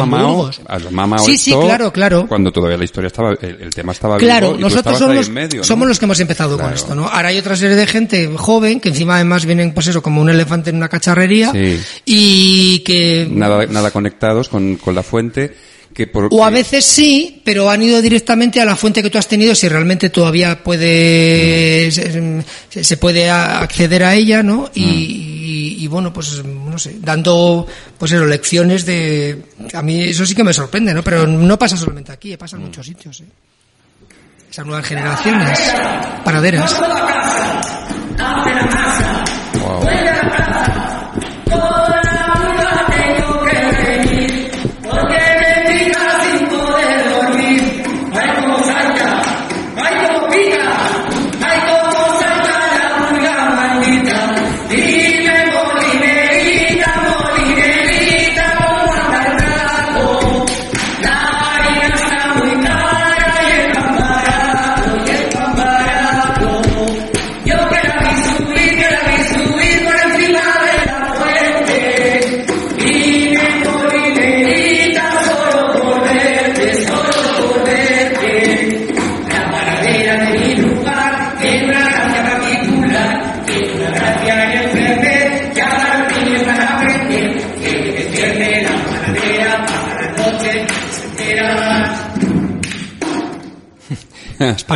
has Sí, sí, claro, claro. Cuando todavía la historia estaba, el, el tema estaba Claro, vivo y nosotros somos, los, medio, ¿no? somos los que hemos empezado con Claro. esto, ¿no? Ahora hay otra serie de gente joven que encima además vienen, pues eso, como un elefante en una cacharrería Sí. y que Nada, nada conectados con, con la fuente, que o a veces sí, pero han ido directamente a la fuente que tú has tenido si realmente todavía puede se, se puede acceder a ella, ¿no? Y, y- y, bueno, pues no sé, dando pues eso, lecciones de a mí eso sí que me sorprende, ¿no? Pero no pasa solamente aquí, pasa en muchos sitios, ¿eh? Esas nuevas generaciones paraderas. Wow.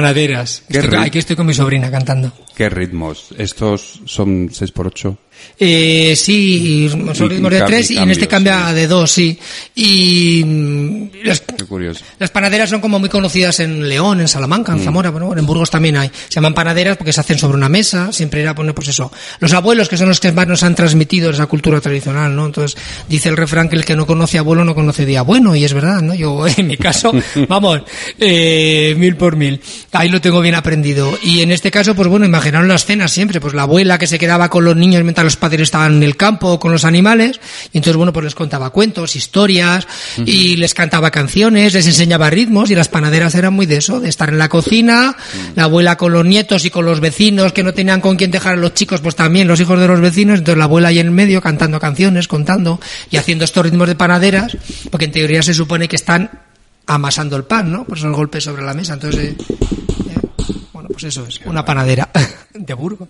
Panaderas. Estoy- aquí estoy con mi sobrina cantando. ¿Qué ritmos? ¿Estos son 6x8? Eh, sí, son ritmos de tres y en este cambia sí. de dos, sí. Y mm, las, panaderas son como muy conocidas en León, en Salamanca, Mm. en Zamora, bueno, en Burgos también hay. Se llaman panaderas porque se hacen sobre una mesa, siempre era poner pues eso. Los abuelos que son los que más nos han transmitido esa cultura tradicional, ¿no? Entonces, dice el refrán que el que no conoce abuelo no conoce día bueno, y es verdad, ¿no? Yo, [laughs] en mi caso, [laughs] vamos, eh, mil por mil. ahí lo tengo bien aprendido. Y en este caso, pues bueno, imaginaron las cenas siempre, pues la abuela que se quedaba con los niños mientras los padres estaban en el campo con los animales, y entonces bueno, pues les contaba cuentos, historias, y les cantaba canciones, les enseñaba ritmos, y las panaderas eran muy de eso, de estar en la cocina, la abuela con los nietos y con los vecinos que no tenían con quién dejar a los chicos, pues también los hijos de los vecinos, entonces la abuela ahí en el medio cantando canciones, contando, y haciendo estos ritmos de panaderas, porque en teoría se supone que están amasando el pan, ¿no? Por eso el golpe sobre la mesa. Entonces, eh, eh, bueno, pues eso es, una panadera [laughs] de Burgos.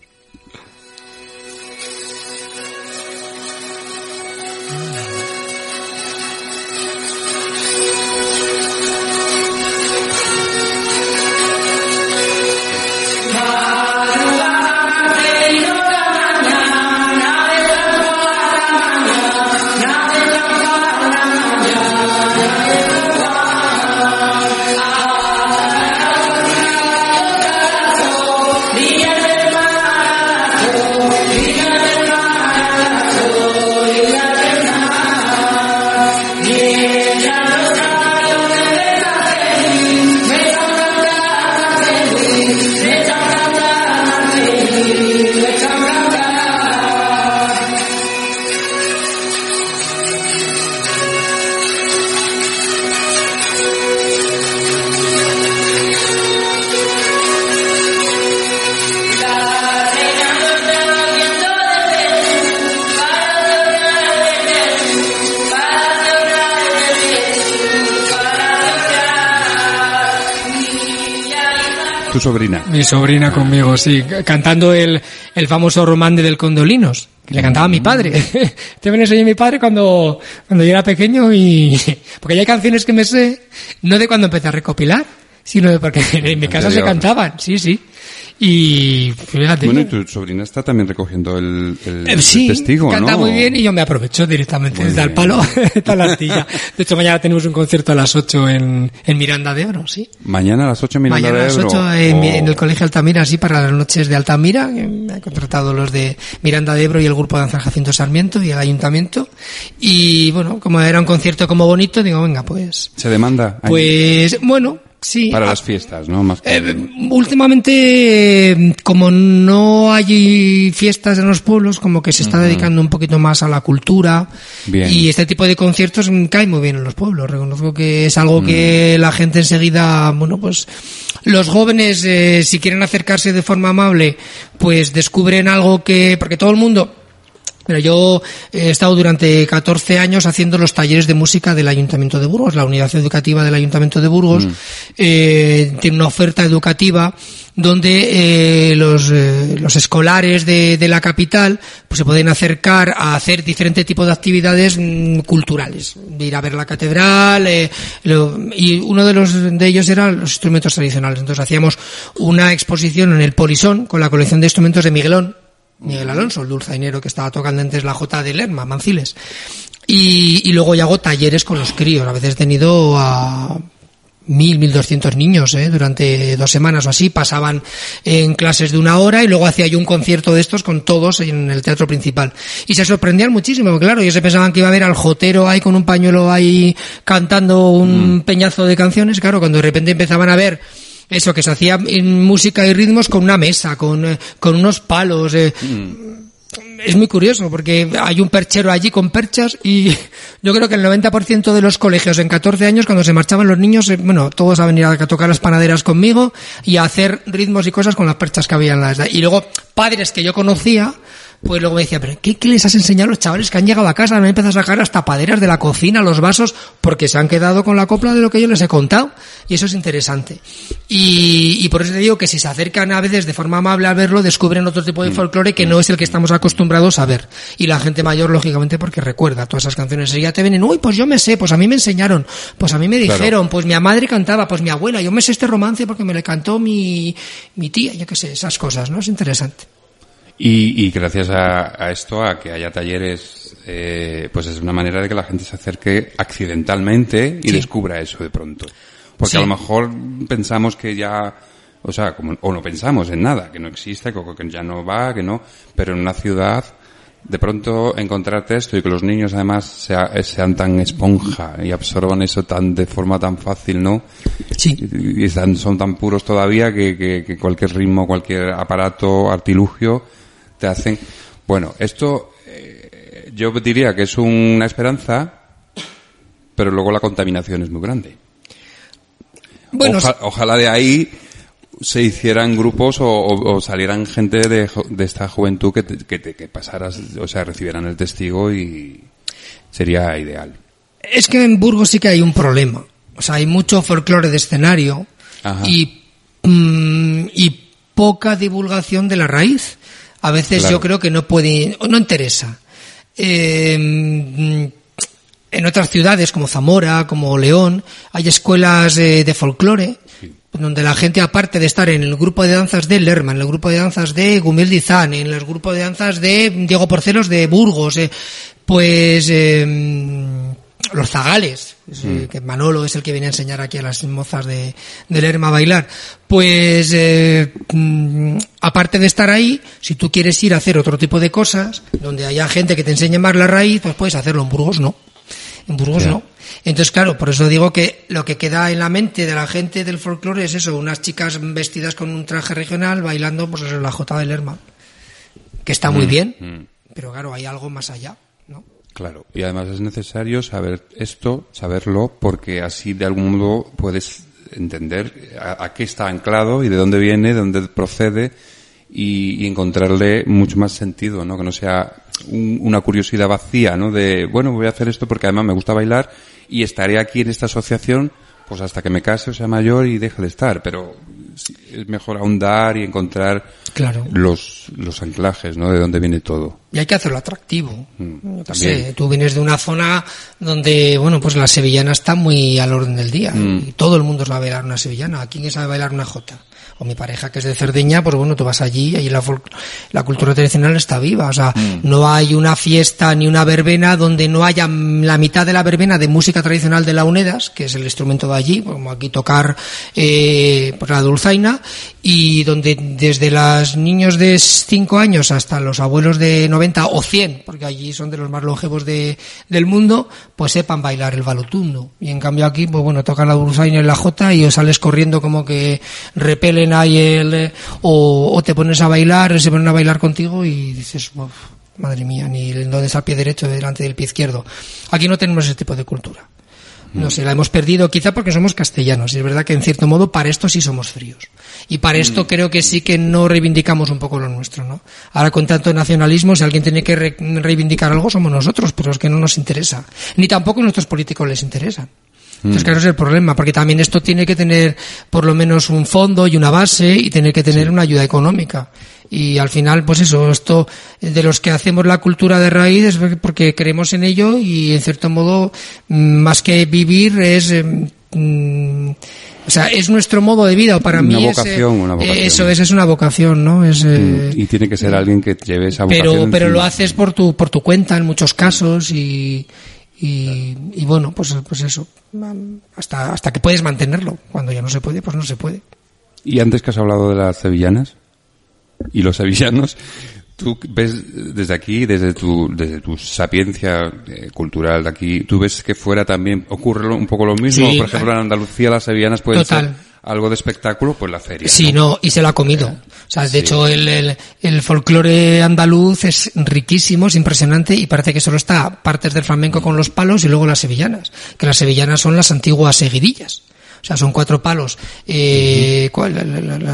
Sobrina. Mi sobrina conmigo, sí, cantando el, el famoso romande del Condolinos, que le cantaba a mi padre. [laughs] Te ven enseñé a mi padre cuando, cuando yo era pequeño y, [laughs] porque ya hay canciones que me sé, no de cuando empecé a recopilar, sino porque en mi casa se cantaban, sí, sí. Y fíjate. Bueno, y tu sobrina está también recogiendo el, el- Eh, el sí, testigo, canta ¿no? muy bien y yo me aprovecho directamente Muy desde el palo [laughs] hasta la astilla. De hecho, mañana tenemos un concierto a las 8 en, en Miranda de Ebro, sí. Mañana a las 8 Miranda Mañana a de las Ebro. 8 en, Oh. en el Colegio Altamira, así para las noches de Altamira. Me han contratado los de Miranda de Ebro y el grupo de Danza Jacinto Sarmiento y el Ayuntamiento. Y bueno, como era un concierto como bonito, digo, venga, pues. Se demanda Pues bueno, sí. para las fiestas, ¿no? Más que- eh, últimamente, como no hay fiestas en los pueblos, como que se está dedicando un poquito más a la cultura. Bien. Y este tipo de conciertos mm, cae muy bien en los pueblos. Reconozco que es algo que la gente enseguida, bueno, pues los jóvenes, eh, si quieren acercarse de forma amable, pues descubren algo que, porque todo el mundo, pero yo he estado durante 14 años haciendo los talleres de música del Ayuntamiento de Burgos, la unidad educativa del Ayuntamiento de Burgos. Eh, tiene una oferta educativa donde eh, los, eh, los escolares de, de la capital pues se pueden acercar a hacer diferentes tipos de actividades mm, culturales, de ir a ver la catedral eh, lo- y uno de los de ellos era los instrumentos tradicionales. Entonces hacíamos una exposición en el Polisón con la colección de instrumentos de Miguelón, Miguel Alonso, el dulzainero que estaba tocando antes la J de Lerma, Manciles. Y, y luego ya hago talleres con los críos. A veces he tenido a mil, mil doscientos niños, ¿eh? durante dos semanas o así. Pasaban en clases de una hora y luego hacía yo un concierto de estos con todos en el teatro principal. Y se sorprendían muchísimo, claro. Ellos se pensaban que iba a ver al jotero ahí con un pañuelo ahí cantando un peñazo de canciones. Claro, cuando de repente empezaban a ver eso, que se hacía en música y ritmos con una mesa, con, eh, con unos palos. eh. Es muy curioso porque hay un perchero allí con perchas y [laughs] yo creo que el 90% de los colegios en 14 años cuando se marchaban los niños, eh, bueno, todos a venir a tocar las panaderas conmigo y a hacer ritmos y cosas con las perchas que había en las... Y luego padres que yo conocía, pues luego me decían, pero ¿qué, qué les has enseñado a los chavales que han llegado a casa? Me han empezado a sacar las tapaderas de la cocina, los vasos, porque se han quedado con la copla de lo que yo les he contado. Y eso es interesante. Y, y por eso te digo que si se acercan a veces de forma amable a verlo, descubren otro tipo de folclore que no es el que estamos acostumbrados a ver. Y la gente mayor, lógicamente, porque recuerda todas esas canciones. Y ya te vienen, uy, pues yo me sé, pues a mí me enseñaron, pues a mí me Claro. dijeron, pues mi madre cantaba, pues mi abuela, yo me sé este romance porque me le cantó mi, mi tía, yo qué sé, esas cosas, ¿no? Es interesante. Y, y gracias a, a esto, a que haya talleres, eh, pues es una manera de que la gente se acerque accidentalmente y Sí. descubra eso de pronto. Porque Sí. a lo mejor pensamos que ya, o sea, como, o no pensamos en nada, que no existe, que, que ya no va, que no, pero en una ciudad de pronto encontrarte esto y que los niños además sea- sean tan esponja y absorban eso tan de forma tan fácil, ¿no? Sí. Y están, son tan puros todavía que, que- que cualquier ritmo, cualquier aparato, artilugio, te hacen... Bueno, esto eh, yo diría que es una esperanza, pero luego la contaminación es muy grande. Bueno, Oja- ojalá de ahí se hicieran grupos o, o- o salieran gente de, de esta juventud que, te- que, te- que pasaras, o sea, recibieran el testigo y sería ideal. Es que en Burgos sí que hay un problema. O sea, hay mucho folclore de escenario Ajá. y, mm, y poca divulgación de la raíz. A veces Claro. yo creo que no puede, no interesa. Eh, mm, en otras ciudades como Zamora, como León, hay escuelas de folclore donde la gente, aparte de estar en el grupo de danzas de Lerma, en el grupo de danzas de Gumil Dizán, en el grupo de danzas de Diego Porcelos de Burgos, eh, pues eh, los zagales, eh, que Manolo es el que viene a enseñar aquí a las mozas de, de Lerma a bailar, pues eh, mm, aparte de estar ahí, si tú quieres ir a hacer otro tipo de cosas, donde haya gente que te enseñe más la raíz, pues puedes hacerlo en Burgos, no. En Burgos no. Entonces, claro, por eso digo que lo que queda en la mente de la gente del folclore es eso, unas chicas vestidas con un traje regional bailando pues eso, la Jota del Lerma. Que está muy bien, pero claro, hay algo más allá. Claro. Y además es necesario saber esto, saberlo, porque así de algún modo puedes entender a, qué está anclado y de dónde viene, de dónde procede y, encontrarle mucho más sentido, ¿no? Que no sea un- una curiosidad vacía, ¿no? De, bueno, voy a hacer esto porque además me gusta bailar y estaré aquí en esta asociación pues hasta que me case o sea mayor y deje de estar, pero es mejor ahondar y encontrar Claro. los, los anclajes, ¿no? De dónde viene todo. Y hay que hacerlo atractivo. Mm, sé, tú vienes de una zona donde, bueno, pues la sevillana está muy al orden del día. Mm. Y todo el mundo sabe bailar una sevillana. ¿Quién sabe bailar una jota? O mi pareja que es de Cerdeña, pues bueno, tú vas allí y la, la cultura tradicional está viva. O sea, Mm. no hay una fiesta ni una verbena donde no haya la mitad de la verbena de música tradicional de la UNEDAS, que es el instrumento de allí, como aquí tocar eh, pues la dulzaina, y donde desde los niños de 5 años hasta los abuelos de 90 o 100, porque allí son de los más longevos de, del mundo, pues sepan bailar el balotundo. Y en cambio aquí, pues bueno, tocan la dulzaina y la jota y o sales corriendo como que repelen el... o, o te pones a bailar, se ponen a bailar contigo y dices, "Uf, madre mía, ni dónde está el pie derecho delante del pie izquierdo. Aquí no tenemos ese tipo de cultura. No sé, la hemos perdido quizá porque somos castellanos. Y es verdad que en cierto modo para esto sí somos fríos. Y para esto creo que sí que no reivindicamos un poco lo nuestro, ¿no? Ahora con tanto nacionalismo, si alguien tiene que re- reivindicar algo somos nosotros, pero es que no nos interesa. Ni tampoco nuestros políticos les interesan. Entonces, claro, es el problema, porque también esto tiene que tener por lo menos un fondo y una base y tener que tener una ayuda económica. Y al final, pues eso, esto de los que hacemos la cultura de raíz es porque creemos en ello y en cierto modo, mm, más que vivir, es, eh, mm, o sea, es nuestro modo de vida. o Para Una mí es, eh, vocación, una vocación. eso es, es una vocación, ¿no? Es, eh, y tiene que ser alguien que lleve esa vocación. pero pero lo haces por tu por tu cuenta en muchos casos y y, y bueno pues pues eso hasta hasta que puedes mantenerlo cuando ya no se puede pues no se puede Y antes que has hablado de las sevillanas y los sevillanos, tú ves desde aquí, desde tu, desde tu sapiencia eh, cultural de aquí, tú ves que fuera también ocurre un poco lo mismo. Sí. Por ejemplo, en Andalucía las sevillanas pueden Total. ser algo de espectáculo, pues la feria. sí no y se lo ha comido o sea de Sí. hecho el, el, el folclore andaluz es riquísimo es impresionante y parece que solo está partes del flamenco con los palos y luego las sevillanas que las sevillanas son las antiguas seguidillas o sea, son cuatro palos. Eh,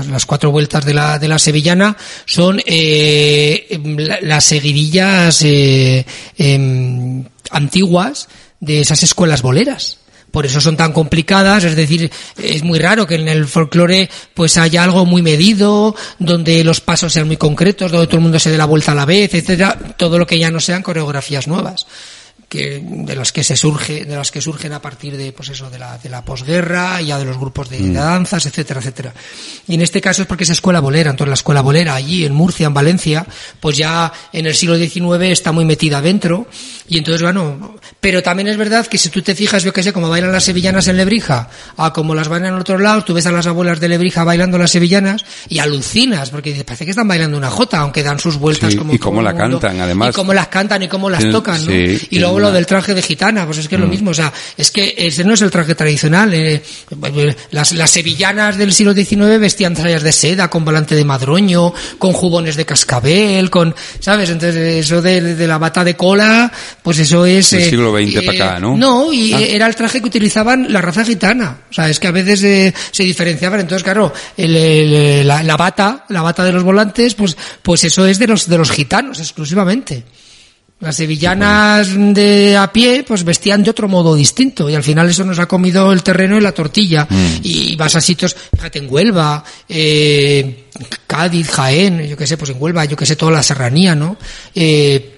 las cuatro vueltas de la, de la sevillana son eh, la- las seguidillas eh, em, antiguas de esas escuelas boleras. Por eso son tan complicadas, es decir, es muy raro que en el folclore pues haya algo muy medido, donde los pasos sean muy concretos, donde todo el mundo se dé la vuelta a la vez, etcétera, todo lo que ya no sean coreografías nuevas que de las que se surge de las que surgen a partir de pues eso de la de la posguerra ya de los grupos de, de danzas etcétera etcétera y en este caso es porque es escuela bolera entonces la escuela bolera allí en Murcia en Valencia pues ya en el siglo XIX está muy metida dentro Y entonces, bueno, pero también es verdad que si tú te fijas, yo que sé, como bailan las sevillanas en Lebrija, a como las bailan en otros lados, tú ves a las abuelas de Lebrija bailando las sevillanas y alucinas, porque parece que están bailando una jota, aunque dan sus vueltas Sí, como y cómo la mundo. cantan, además. Y cómo las cantan y cómo las tocan, ¿no? sí, y luego lo una- del traje de gitana, pues es que es lo mismo, o sea, es que ese no es el traje tradicional. eh, las, las sevillanas del siglo XIX vestían tallas de seda con volante de madroño, con jubones de cascabel, con, ¿sabes? Entonces eso de, de la bata de cola, pues eso es... Del eh, siglo XX para acá, ¿no? No, y Ah. era el traje que utilizaban la raza gitana. O sea, es que a veces eh, se diferenciaban. Entonces, claro, el- el- la, la bata, la bata de los volantes, pues, pues eso es de los, de los gitanos exclusivamente. Las sevillanas de a pie, pues vestían de otro modo distinto y al final eso nos ha comido el terreno y la tortilla. Y vas a sitios, fíjate, en Huelva, eh, Cádiz, Jaén, yo qué sé, pues en Huelva, yo qué sé, toda la serranía, ¿no? Eh,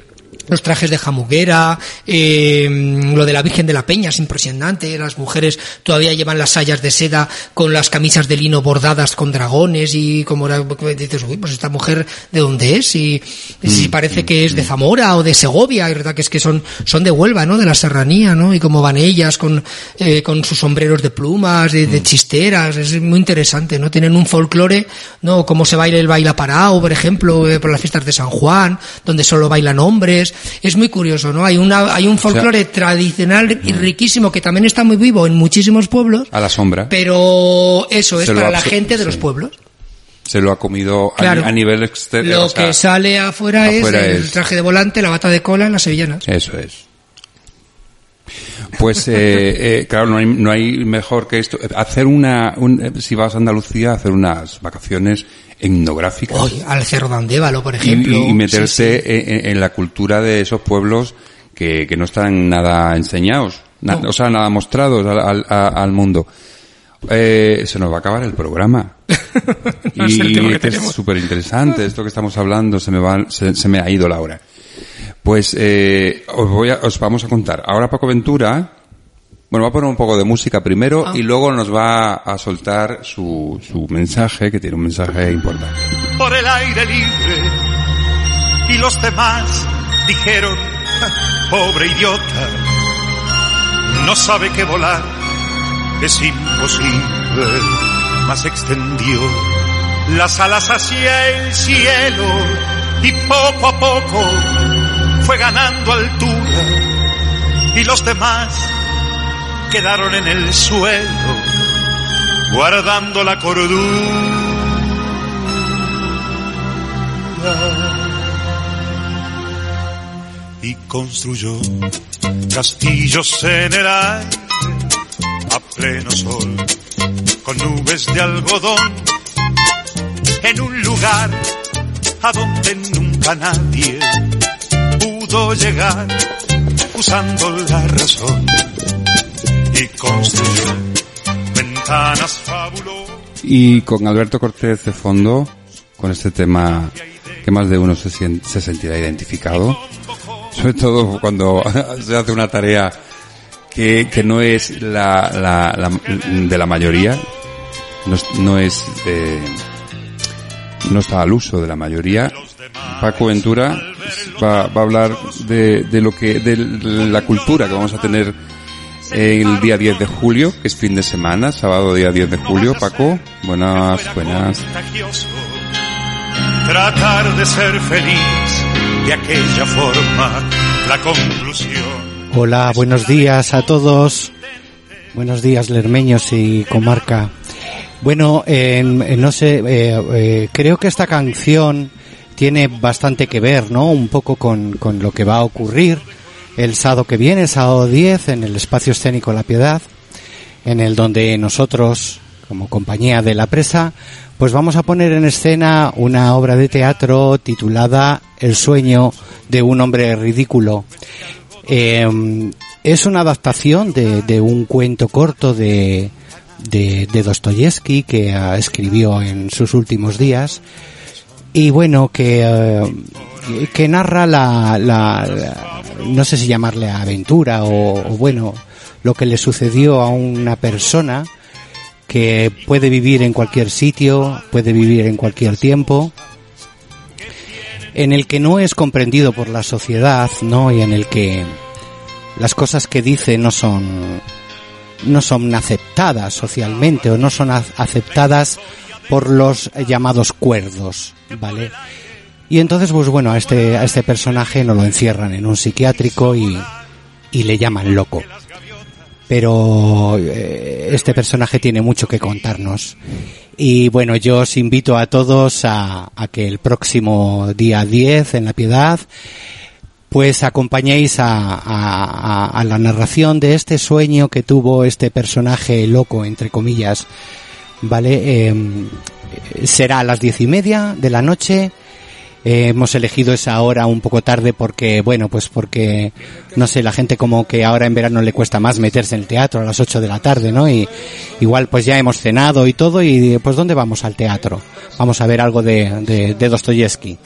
los trajes de jamuguera, eh, lo de la Virgen de la Peña es impresionante, las mujeres todavía llevan las sayas de seda con las camisas de lino bordadas con dragones y como dices, uy, pues esta mujer de dónde es y, si parece que es de Zamora o de Segovia, y verdad que es que son, son de Huelva, ¿no? De la serranía, ¿no? Y cómo van ellas con, eh, con sus sombreros de plumas, de, de chisteras, es muy interesante, ¿no? Tienen un folclore, ¿no? Cómo se baila el baila parao, por ejemplo, eh, por las fiestas de San Juan, donde solo bailan hombres. Es muy curioso, ¿no? Hay una, hay un folclore tradicional y riquísimo que también está muy vivo en muchísimos pueblos, A la sombra. pero eso es para la gente de los pueblos. Se lo ha comido a- Claro. a, nivel externo. Lo o sea, que sale afuera, afuera es el traje de volante, la bata de cola, las sevillanas. Eso es. Pues, eh, eh, claro, no hay, no hay mejor que esto. Hacer una, un- eh, si vas a Andalucía, hacer unas vacaciones etnográficas. Hoy, al Cerro de Andévalo, por ejemplo. y meterse Sí, sí. En, la cultura de esos pueblos que, que no están nada enseñados, na- No. o sea, nada mostrados al, al- mundo. Eh, se nos va a acabar el programa. [laughs] No y es súper interesante esto que estamos hablando, se me va, se, se me ha ido la hora. Pues eh, os voy a, os vamos a contar. Ahora Paco Ventura, bueno, va a poner un poco de música primero Ah. y luego nos va a soltar su, su mensaje, que tiene un mensaje importante. por el aire libre. Y los demás dijeron, "Ja, [laughs] pobre idiota, no sabe que volar es imposible. Mas extendió las alas hacia el cielo y poco a poco fue ganando altura. Y los demás quedaron en el suelo, guardando la cordura. Y construyó castillos en el aire a pleno sol, con nubes de algodón, en un lugar a donde nunca nadie pudo llegar usando la razón. Y con Alberto Cortés de fondo, con este tema que más de uno se, sien- se sentirá identificado, sobre todo cuando [laughs] se hace una tarea que, no es la, la- la- de la mayoría, no es, no está al uso de la mayoría. Paco Ventura va, va a hablar de, de lo que de la cultura que vamos a tener el día 10 de julio, que es fin de semana, sábado día 10 de julio. Paco, buenas, buenas. Tratar de ser feliz de aquella forma, la conclusión. Hola, buenos días a todos. Buenos días, lermeños y comarca. Bueno, en- en no sé, eh, eh, creo que esta canción tiene bastante que ver, ¿no? Un poco con, con lo que va a ocurrir el sábado que viene, sábado 10, en el espacio escénico La Piedad, en el donde nosotros, como compañía de la presa, pues vamos a poner en escena una obra de teatro titulada El sueño de un hombre ridículo. Eh, es una adaptación de, un cuento corto de, de, de Dostoyevsky que escribió en sus últimos días y bueno que eh, que narra la, la- no sé si llamarle aventura o, o bueno lo que le sucedió a una persona que puede vivir en cualquier sitio puede vivir en cualquier tiempo en el que no es comprendido por la sociedad no y en el que las cosas que dice no son no son aceptadas socialmente o no son aceptadas por los llamados cuerdos, ¿vale? Y entonces, pues bueno, a este, a este personaje no lo encierran en un psiquiátrico y, y le llaman loco. Pero eh, este personaje tiene mucho que contarnos. Y bueno, yo os invito a todos a, a que el próximo día 10 en La Piedad pues acompañéis a, a, la narración de este sueño que tuvo este personaje loco, entre comillas, ¿vale? Eh, será a las diez y media de la noche. Eh, hemos elegido esa hora un poco tarde porque, bueno, pues porque, no sé, la gente como que ahora en verano le cuesta más meterse en el teatro a las 8 de la tarde, ¿no? Y igual pues ya hemos cenado y todo y pues ¿dónde vamos al teatro? Vamos a ver algo de, de, de Dostoyevsky.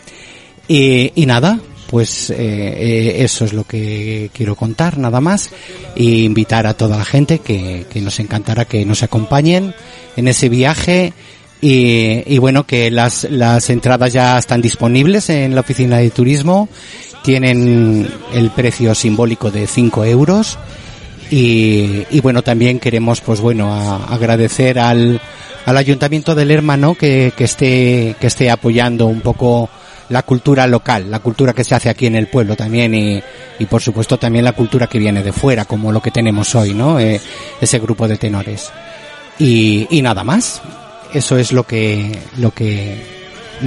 Y, y nada, pues eh, eh, eso es lo que quiero contar, nada más. Y invitar a toda la gente que, que nos encantará que nos acompañen en ese viaje. Y, y, bueno, que las, las entradas ya están disponibles en la oficina de turismo. Tienen el precio simbólico de 5 euros. Y, bueno, también queremos, pues bueno, a, agradecer al, al Ayuntamiento del Hermano que, que esté, que esté apoyando un poco la cultura local, la cultura que se hace aquí en el pueblo también y, y por supuesto también la cultura que viene de fuera, como lo que tenemos hoy, ¿no? Eh, ese grupo de tenores. Y nada más. Eso es lo que, lo que,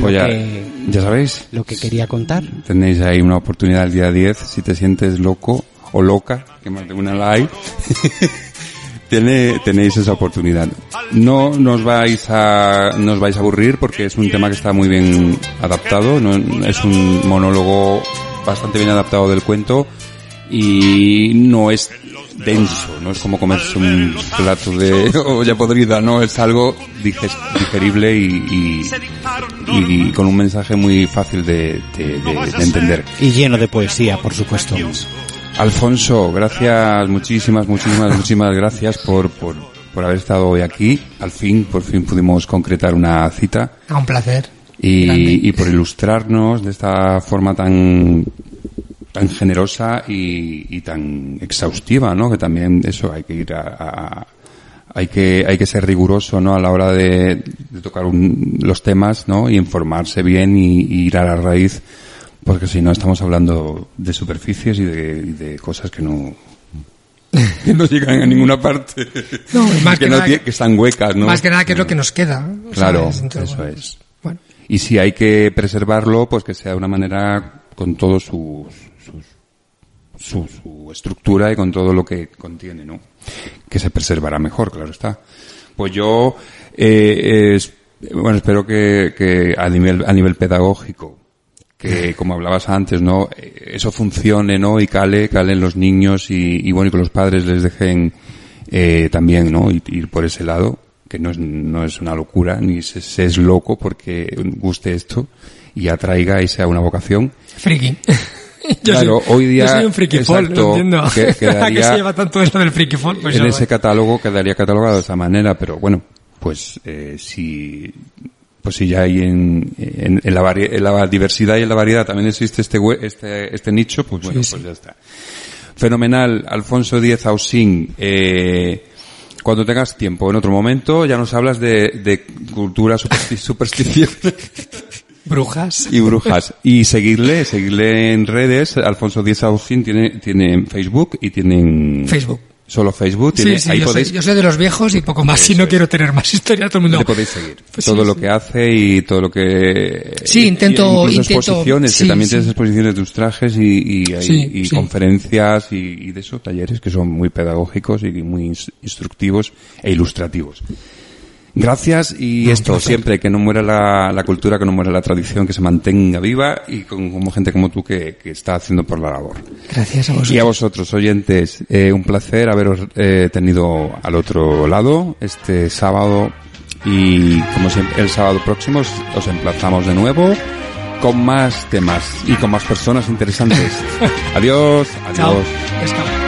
pues ya, que, ya sabéis. Lo que quería contar. Tenéis ahí una oportunidad el día 10, si te sientes loco o loca, que más de una la hay. [laughs] Tenéis esa oportunidad. No nos vais a, nos vais a aburrir porque es un tema que está muy bien adaptado, no, es un monólogo bastante bien adaptado del cuento y no es denso, no es como comerse un plato de [laughs] olla podrida, no, es algo digerible y, y, y, con un mensaje muy fácil de, de, de, de entender. Y lleno de poesía, por supuesto. Alfonso, gracias, muchísimas, muchísimas, muchísimas gracias por, por, por haber estado hoy aquí. Al fin, por fin pudimos concretar una cita. A un placer. Y, y por ilustrarnos de esta forma tan, tan generosa y, y, tan exhaustiva, ¿no? Que también eso hay que ir a, a hay que hay que ser riguroso, ¿no? A la hora de, de tocar un, los temas, ¿no? Y informarse bien y, y ir a la raíz porque si no estamos hablando de superficies y de, y de cosas que no [laughs] que no llegan a ninguna parte. No, [laughs] más que, que, no nada, que están huecas, ¿no? Más que nada que es lo que nos queda. Claro, Entonces, eso bueno, es. Bueno, Y si hay que preservarlo, pues que sea de una manera con todo su, su, su, su estructura y con todo lo que contiene, ¿no? Que se preservará mejor, claro está. Pues yo, eh, es, bueno, espero que, que a nivel, a nivel pedagógico, que [laughs] como hablabas antes, ¿no? Eso funcione, ¿no? Y cale, calen los niños y, y bueno, y que los padres les dejen eh, también, ¿no? Ir, ir, por ese lado, que no es, no es una locura, ni se, se, es loco porque guste esto y atraiga y sea una vocación. Friki. [laughs] [laughs] Yo claro, soy, hoy día yo soy un exacto, entiendo. Que, [laughs] quedaría, que se lleva tanto eso del Pues en ese catálogo quedaría catalogado de esa manera, pero bueno, pues eh, si pues si ya hay en, en, en, la en, la diversidad y en la variedad también existe este, este, este nicho, pues bueno, sí, pues ya está. Fenomenal, Alfonso Díez Ausín, eh, cuando tengas tiempo, en otro momento, ya nos hablas de, de cultura supersti [laughs] superstición. Brujas. Y brujas. Y seguirle, seguirle en redes. Alfonso Díez Ausín tiene, tiene Facebook y tiene Facebook solo Facebook. Tiene, sí, sí, ahí yo, podéis... soy, yo soy de los viejos y poco más. Si no quiero tener más historia, todo el mundo. Le podéis seguir. Pues todo sí, lo que hace y todo lo que. Sí, intento. Y intento exposiciones, que también tienes exposiciones de tus trajes y, y, y conferencias y, de esos talleres que son muy pedagógicos y muy instructivos e ilustrativos. Gracias y no, esto siempre, que no muera la, la, cultura, que no muera la tradición, que se mantenga viva y con, como gente como tú que, que, está haciendo por la labor. Gracias a vosotros. Y a vosotros, oyentes, eh, un placer haberos eh, tenido al otro lado este sábado y como siempre el sábado próximo os, os emplazamos de nuevo con más temas y con más personas interesantes. adiós, [laughs] adiós. Chao.